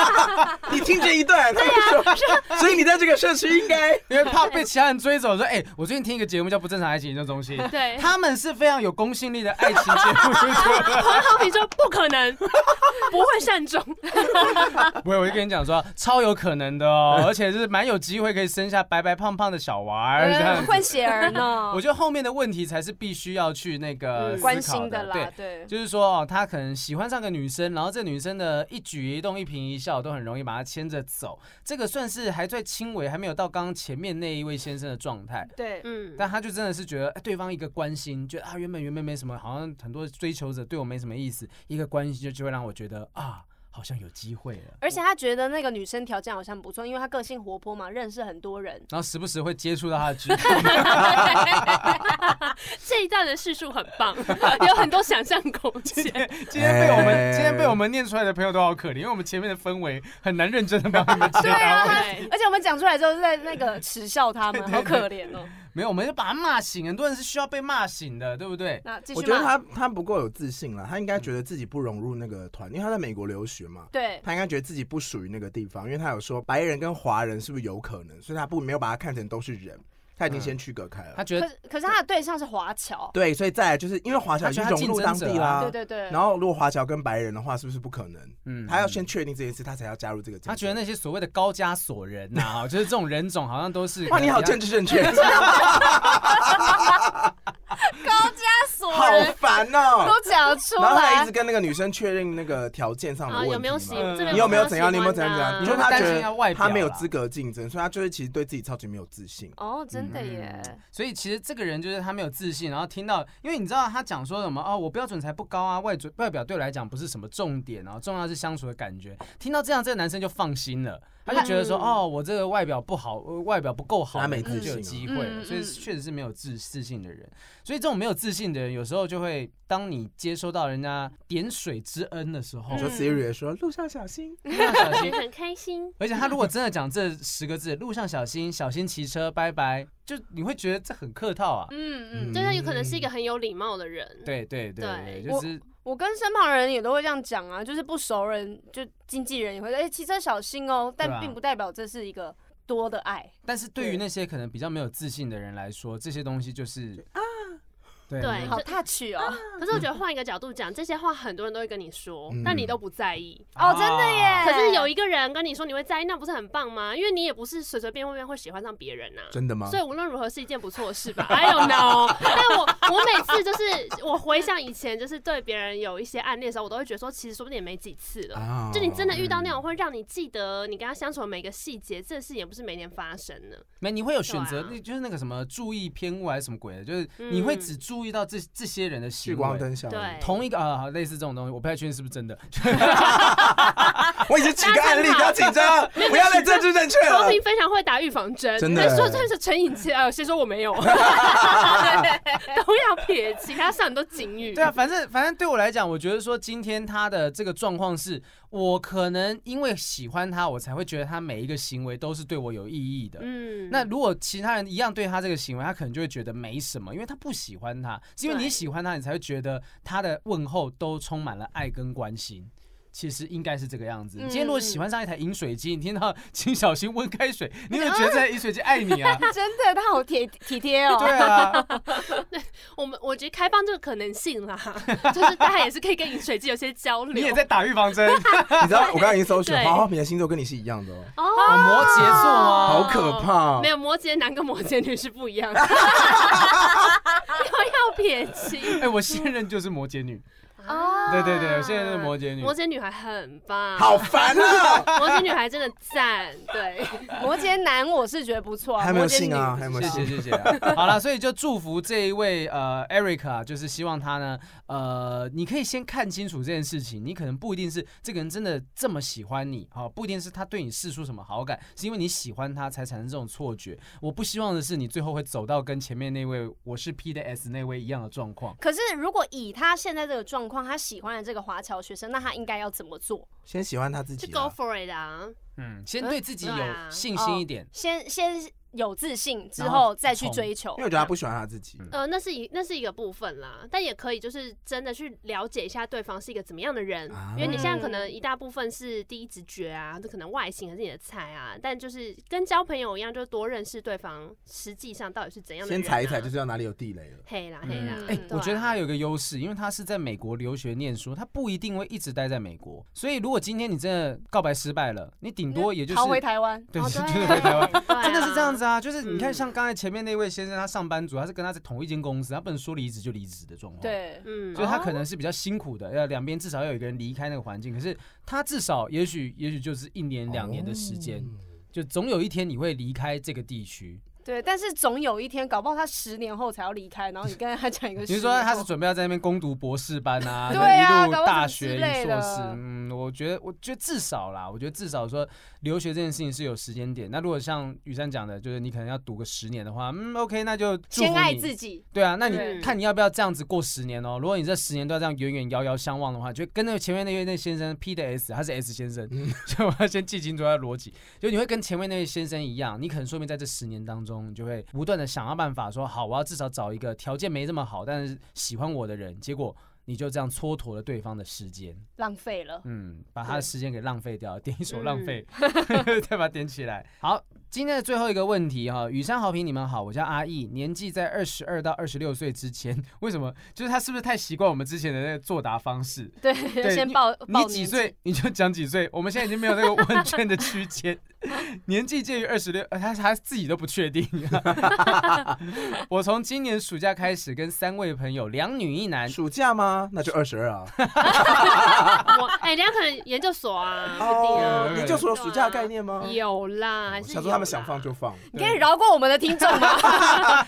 你听这一段，对呀，所以你在这个社区应该，因为怕被其他人追走，说，哎、欸，我最近听一个节目叫《不正常爱情研究中心》，对，他们是非常有公信力的爱情节目。黄豪平说不可能，不会善终。不会，我就跟你讲说，超有可能的哦，而且是蛮有机会可以生下白白胖胖的小娃儿，这样混血儿呢。我觉得后面的问题才是必须要去那个关心的啦，对，就是说哦，他可能喜欢上个女生，然后这女生的一举一动、一颦一笑都很容易把他牵着走，这个算是还最轻微，还没有到刚刚前面那一位先生的状态。对，嗯，但他就真的是觉得对方一个关心，觉得啊原本原本没什么，好像很多追求者对我没什么意思，一个关心就就会让我觉得啊。好像有机会了，而且他觉得那个女生条件好像不错，因为她个性活泼嘛，认识很多人，然后时不时会接触到她的肢体。这一段的叙述很棒，有很多想象空间。今天被我们今天被我们念出来的朋友都好可怜，因为我们前面的氛围很难认真的帮他们接。对啊，而且我们讲出来之后是在那个耻笑他们，好可怜哦。没有，我们就把他骂醒。很多人是需要被骂醒的，对不对？那继续我觉得他他不够有自信了，他应该觉得自己不融入那个团，因为他在美国留学嘛。对，他应该觉得自己不属于那个地方，因为他有说白人跟华人是不是有可能，所以他不没有把他看成都是人。他已经先区隔开了，他觉得可可是他的对象是华侨，对，所以再来就是因为华侨已经融入当地啦，对对对。然后如果华侨跟白人的话，是不是不可能？嗯，他要先确定这件事，他才要加入这个。他觉得那些所谓的高加索人呐，就是这种人种，好像都是哇，你好政治正确。好烦哦，都讲出来。然后他一直跟那个女生确认那个条件上的问题，有没有喜？你有没有怎样？你有没有怎样怎样？你说他觉得他没有资格竞争，所以他就是其实对自己超级没有自信。哦，真的耶。所以其实这个人就是他没有自信，然后听到，因为你知道他讲说什么哦，我标准才不高啊，外准外表对我来讲不是什么重点，然后重要是相处的感觉。听到这样，这个男生就放心了。他就觉得说，哦，我这个外表不好，外表不够好，他没自信就有机会了。所以确实是没有自自信的人。所以这种没有自信的人，有时候就会，当你接收到人家点水之恩的时候，就 Siri 说路上小心，路上小心，很开心。而且他如果真的讲这十个字，路上小心，小心骑车，拜拜，就你会觉得这很客套啊。嗯嗯，对，他有可能是一个很有礼貌的人。对对对，就是。我跟身旁人也都会这样讲啊，就是不熟人，就经纪人也会说，哎，骑车小心哦。但并不代表这是一个多的爱。但是对于那些可能比较没有自信的人来说，这些东西就是啊。对，好 touch 哦。可是我觉得换一个角度讲，这些话很多人都会跟你说，但你都不在意哦，真的耶。可是有一个人跟你说你会在意，那不是很棒吗？因为你也不是随随便便会喜欢上别人呐。真的吗？所以无论如何是一件不错的事吧。I don't know。但我我每次就是我回想以前，就是对别人有一些暗恋的时候，我都会觉得说，其实说不定也没几次了。就你真的遇到那种会让你记得你跟他相处的每个细节，这事也不是每年发生的。没，你会有选择，就是那个什么注意偏误还是什么鬼的，就是你会只注意到这这些。人的聚光灯效应，对，同一个啊，类似这种东西，我不太确定是不是真的。我已经举个案例，不要紧张，不要再政治正确了。豪平非常会打预防针，真的。说这是陈颖琪啊，先说我没有，都要撇清，他上很多警语。对啊，反正反正对我来讲，我觉得说今天他的这个状况是。我可能因为喜欢他，我才会觉得他每一个行为都是对我有意义的。嗯，那如果其他人一样对他这个行为，他可能就会觉得没什么，因为他不喜欢他，是因为你喜欢他，你才会觉得他的问候都充满了爱跟关心。其实应该是这个样子。你今天如果喜欢上一台饮水机，你听到请小心温开水，你有觉得这台饮水机爱你啊？真的，他好体体贴哦。对啊，对，我们我觉得开放这个可能性啦，就是大家也是可以跟饮水机有些交流。你也在打预防针，你知道我刚刚已经搜寻，黄豪平的星座跟你是一样的哦。哦，摩羯座吗？好可怕。没有，摩羯男跟摩羯女是不一样的。又要撇清。哎，我现任就是摩羯女。哦，对对对，现在是摩羯女，摩羯女孩很棒，好烦啊！摩羯女孩真的赞，对，摩羯男我是觉得不错，还没有信啊，还没有信，谢谢谢谢。好了，所以就祝福这一位呃 Erica，就是希望他呢，呃，你可以先看清楚这件事情，你可能不一定是这个人真的这么喜欢你，啊，不一定是他对你示出什么好感，是因为你喜欢他才产生这种错觉。我不希望的是你最后会走到跟前面那位我是 P 的 S 那位一样的状况。可是如果以他现在这个状况，他喜欢的这个华侨学生，那他应该要怎么做？先喜欢他自己，就 go for it 啊！嗯，先对自己有信心一点，先先。有自信之后再去追求，因为我觉得他不喜欢他自己。呃，那是一那是一个部分啦，但也可以就是真的去了解一下对方是一个怎么样的人，因为你现在可能一大部分是第一直觉啊，这可能外形还是你的菜啊，但就是跟交朋友一样，就多认识对方，实际上到底是怎样的人。先踩一踩就知道哪里有地雷了。黑啦黑啦，哎，我觉得他有一个优势，因为他是在美国留学念书，他不一定会一直待在美国，所以如果今天你真的告白失败了，你顶多也就是逃回台湾，对，就是回台湾，真的是这样子啊，就是你看。像刚才前面那位先生，他上班族，他是跟他在同一间公司，他不能说离职就离职的状况。对，嗯，所以他可能是比较辛苦的，要两边至少要有一个人离开那个环境。可是他至少也许也许就是一年两年的时间，就总有一天你会离开这个地区。对，但是总有一天，搞不好他十年后才要离开，然后你跟他讲一个。比如说他是准备要在那边攻读博士班啊，对啊，一路大学一硕士，嗯，我觉得，我觉得至少啦，我觉得至少说留学这件事情是有时间点。那如果像雨珊讲的，就是你可能要读个十年的话，嗯，OK，那就先爱自己。对啊，那你看你要不要这样子过十年哦？如果你这十年都要这样远远遥遥相望的话，就跟那个前面那位那先生 P 的 S，他是 S 先生，所以我要先记清楚他的逻辑。就你会跟前面那位先生一样，你可能说明在这十年当中。中，你就会不断的想要办法说，好，我要至少找一个条件没这么好，但是喜欢我的人，结果。你就这样蹉跎了对方的时间，浪费了。嗯，把他的时间给浪费掉，点一首浪费，再把它点起来。好，今天的最后一个问题哈，雨山好评，你们好，我叫阿义，年纪在二十二到二十六岁之间，为什么？就是他是不是太习惯我们之前的那个作答方式？对，对先报，报你几岁你就讲几岁，我们现在已经没有那个问卷的区间。年纪介于二十六，他他自己都不确定。我从今年暑假开始跟三位朋友，两女一男。暑假吗？那就二十二啊。我哎，人家可能研究所啊，哦，研究所有暑假概念吗？有啦，想说他们想放就放。你可以饶过我们的听众吗？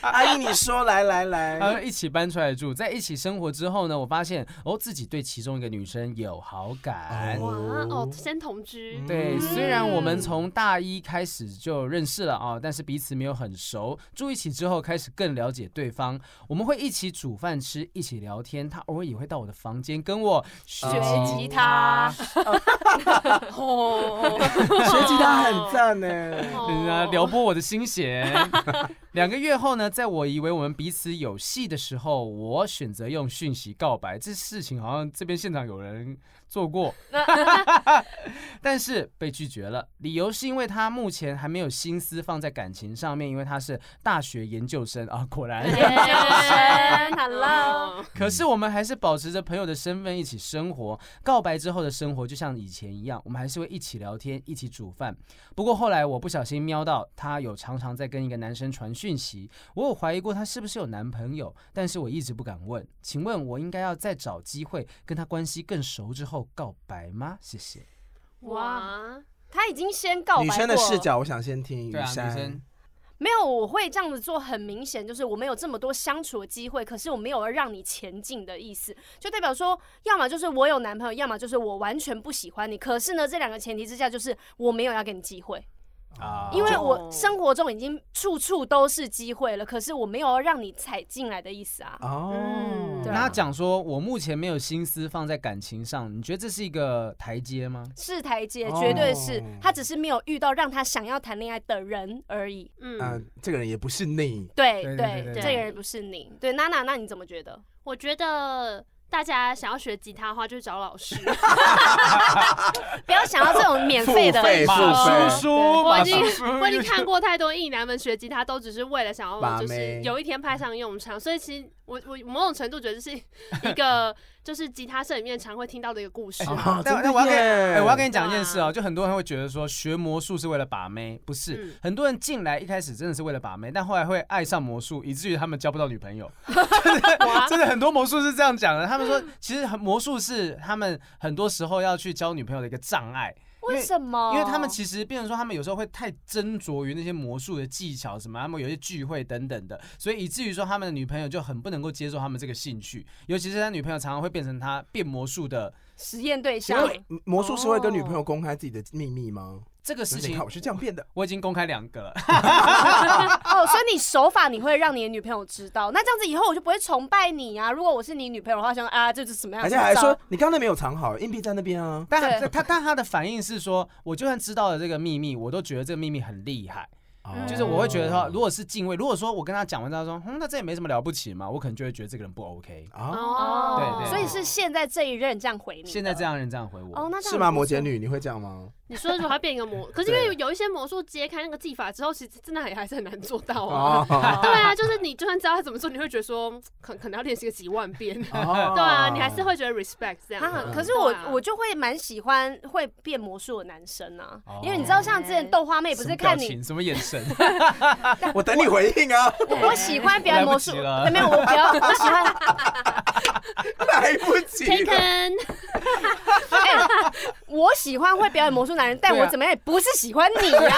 阿姨，你说，来来来，他们一起搬出来住，在一起生活之后呢，我发现哦，自己对其中一个女生有好感。哇哦，先同居。对，虽然我们从大大一开始就认识了啊，但是彼此没有很熟。住一起之后，开始更了解对方。我们会一起煮饭吃，一起聊天。他偶尔也会到我的房间跟我学吉他。哦，学吉他很赞呢，人家撩拨我的心弦。两个月后呢，在我以为我们彼此有戏的时候，我选择用讯息告白。这事情好像这边现场有人做过，但是被拒绝了。理由是因为他目前还没有心思放在感情上面，因为他是大学研究生啊。果然，研究生，Hello。可是我们还是保持着朋友的身份一起生活。告白之后的生活就像以前一样，我们还是会一起聊天，一起煮饭。不过后来我不小心瞄到他有常常在跟一个男生传讯息，我有怀疑过他是不是有男朋友，但是我一直不敢问。请问我应该要再找机会跟他关系更熟之后告白吗？谢谢。哇，他已经先告白过。女生的视角，我想先听雨山。对啊，女生。没有，我会这样子做，很明显就是我们有这么多相处的机会，可是我没有要让你前进的意思，就代表说，要么就是我有男朋友，要么就是我完全不喜欢你。可是呢，这两个前提之下，就是我没有要给你机会。啊，因为我生活中已经处处都是机会了，可是我没有要让你踩进来的意思啊。哦，嗯，对啊，他讲说，我目前没有心思放在感情上，你觉得这是一个台阶吗？是台阶，绝对是。他只是没有遇到让他想要谈恋爱的人而已。嗯，呃，这个人也不是你。对对对，这个人不是你。对，娜娜，那你怎么觉得？我觉得。大家想要学吉他的话，就找老师，不要想要这种免费的马叔叔。我已经我已经看过太多艺男们学吉他，都只是为了想要就是有一天派上用场，所以其实我我某种程度觉得这是一个。就是吉他社里面常会听到的一个故事。但但我要跟哎，我要跟你讲一件事哦，就很多人会觉得说学魔术是为了把妹，不是。很多人进来一开始真的是为了把妹，但后来会爱上魔术，以至于他们交不到女朋友。真的很多魔术是这样讲的，他们说其实魔术是他们很多时候要去交女朋友的一个障碍。为什么？因为他们其实，变成说他们有时候会太斟酌于那些魔术的技巧什么，他们有些聚会等等的，所以以至于说他们的女朋友就很不能够接受他们这个兴趣，尤其是他女朋友常常会变成他变魔术的实验对象。魔术师会跟女朋友公开自己的秘密吗？这个事情我是这样变的，我已经公开两个了。哦，所以你手法你会让你的女朋友知道，那这样子以后我就不会崇拜你啊。如果我是你女朋友的话，想啊，这是什么样？而且还说你刚才没有藏好，硬币在那边啊。但他他但他的反应是说，我就算知道了这个秘密，我都觉得这个秘密很厉害。就是我会觉得说，如果是敬畏，如果说我跟他讲完之后说，嗯，那这也没什么了不起嘛，我可能就会觉得这个人不 OK 哦，对对，所以是现在这一任这样回你，现在这样人这样回我，哦，那是吗？摩羯女你会这样吗？你说的时候他变一个魔，可是因为有一些魔术揭开那个技法之后，其实真的也还是很难做到啊。对啊，就是你就算知道他怎么做，你会觉得说可可能要练习个几万遍。对啊，你还是会觉得 respect 这样。可是我我就会蛮喜欢会变魔术的男生啊，因为你知道像之前豆花妹不是看你什么眼神？我等你回应啊！我喜欢表演魔术，没有我不要，我喜欢。来不及。Taken。我喜欢会表演魔术男人，但我怎么样也不是喜欢你呀，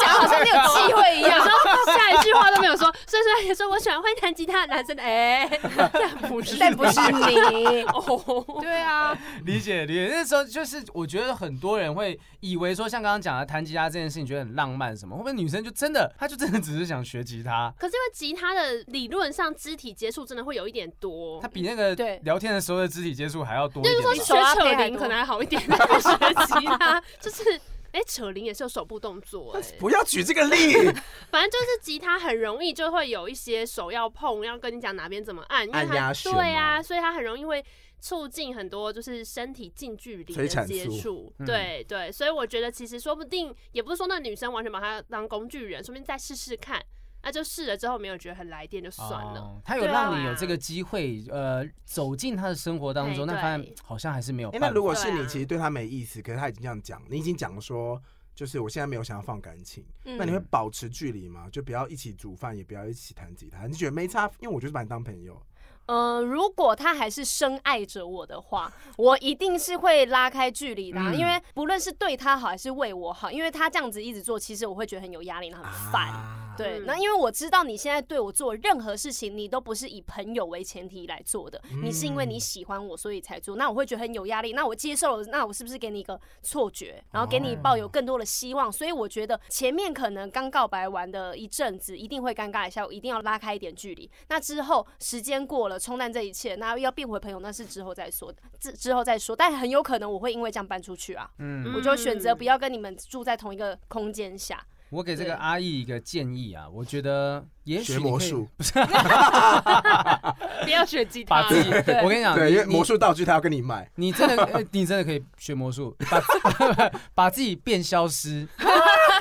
讲好像你有机会一样，说下一句话都没有说，所以说也说我喜欢会弹吉他的男生，哎，但不是，但不是你。哦，对啊，理解理解，那时候就是我觉得很多人会以为说像刚刚讲的弹吉他这件事情觉得很浪漫什么，会不会女生就真的，她就真的只是想学吉他？可是因为吉他的理论上肢体接触真的会有一点多，他比那个聊天的时候的肢体接触还要多一点，就是说学扯铃可能还好一点，学吉他就是哎、欸，扯铃也是有手部动作、欸，哎，不要举这个例。反正就是吉他很容易就会有一些手要碰，要跟你讲哪边怎么按，因为它对啊，所以它很容易会促进很多就是身体近距离的接触，对对，所以我觉得其实说不定也不是说那女生完全把它当工具人，说不定再试试看。那就试了之后没有觉得很来电就算了。哦、他有让你有这个机会，啊、呃，走进他的生活当中，那发现好像还是没有。那如果是你，其实对他没意思，可是他已经这样讲，你已经讲说，就是我现在没有想要放感情，嗯、那你会保持距离吗？就不要一起煮饭，也不要一起弹吉他，你觉得没差？因为我就是把你当朋友。呃，如果他还是深爱着我的话，我一定是会拉开距离的，嗯、因为不论是对他好还是为我好，因为他这样子一直做，其实我会觉得很有压力，很烦。啊对，那因为我知道你现在对我做任何事情，你都不是以朋友为前提来做的，你是因为你喜欢我，所以才做。那我会觉得很有压力。那我接受了，那我是不是给你一个错觉，然后给你抱有更多的希望？所以我觉得前面可能刚告白完的一阵子，一定会尴尬一下，我一定要拉开一点距离。那之后时间过了，冲淡这一切，那要变回朋友，那是之后再说的，之之后再说。但很有可能我会因为这样搬出去啊，嗯，我就选择不要跟你们住在同一个空间下。我给这个阿易一个建议啊，我觉得也许学魔术不是，不要学吉他。把自己，我跟你讲，对，因为魔术道具他要跟你买，你真的，你真的可以学魔术，把 把自己变消失。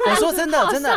我说真的，真的，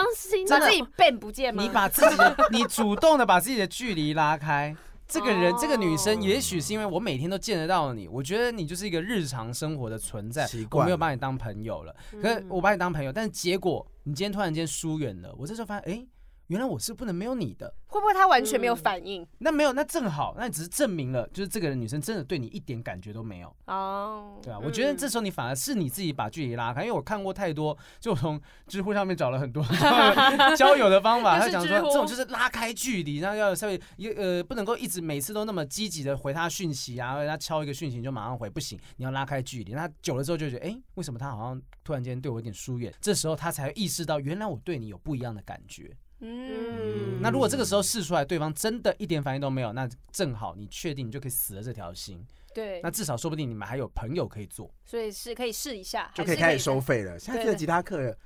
把自己变不见吗？你把自己的，你主动的把自己的距离拉开。这个人，这个女生，也许是因为我每天都见得到你，我觉得你就是一个日常生活的存在，我没有把你当朋友了。可是我把你当朋友，但是结果你今天突然间疏远了，我这时候发现，哎。原来我是不能没有你的，会不会他完全没有反应？嗯、那没有，那正好，那只是证明了，就是这个女生真的对你一点感觉都没有哦。对啊，我觉得这时候你反而是你自己把距离拉开，因为我看过太多，就从知乎上面找了很多 交友的方法，他讲说这种就是拉开距离，然后要稍微呃不能够一直每次都那么积极的回他讯息啊，或者他敲一个讯息就马上回，不行，你要拉开距离。那久了之后就觉得，哎，为什么他好像突然间对我有点疏远？这时候他才会意识到，原来我对你有不一样的感觉。嗯，那如果这个时候试出来，对方真的一点反应都没有，那正好你确定你就可以死了这条心。对，那至少说不定你们还有朋友可以做，所以是可以试一下，就可以开始收费了。现在这个吉他课。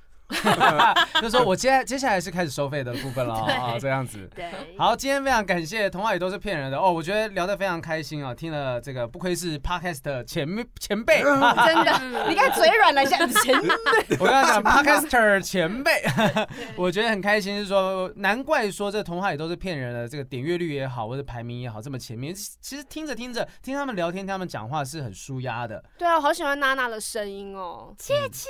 就说，我接接下来是开始收费的部分了 啊，这样子。对，好，今天非常感谢，童话里都是骗人的哦。我觉得聊得非常开心啊，听了这个不愧是 Podcast 前前辈，真的，你看嘴软了一下，前辈。我刚刚讲 Podcaster 前辈，我觉得很开心，是说难怪说这童话里都是骗人的，这个点阅率也好，或者排名也好，这么前面。其实听着听着，听他们聊天，听他们讲话是很舒压的。对啊，我好喜欢娜娜的声音哦，切切。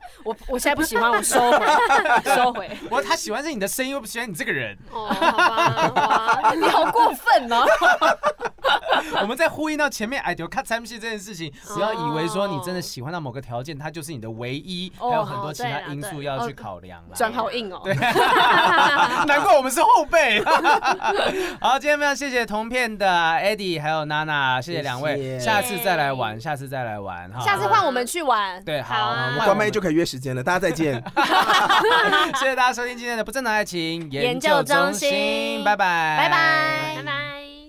我我现在不喜欢，我收回，收回。我他喜欢是你的声音，又不喜欢你这个人。哦，好吧，你好过分哦。我们在呼应到前面爱到卡惨死这件事情，不要以为说你真的喜欢到某个条件，它就是你的唯一，还有很多其他因素要去考量了。转好硬哦。对，难怪我们是后辈。好，今天非常谢谢同片的 Eddie 还有娜娜，谢谢两位，下次再来玩，下次再来玩。下次换我们去玩。对，好，我们关麦就可以约时间了，大家再见。谢谢大家收听今天的不正当爱情研究中心，拜拜，拜拜，拜拜。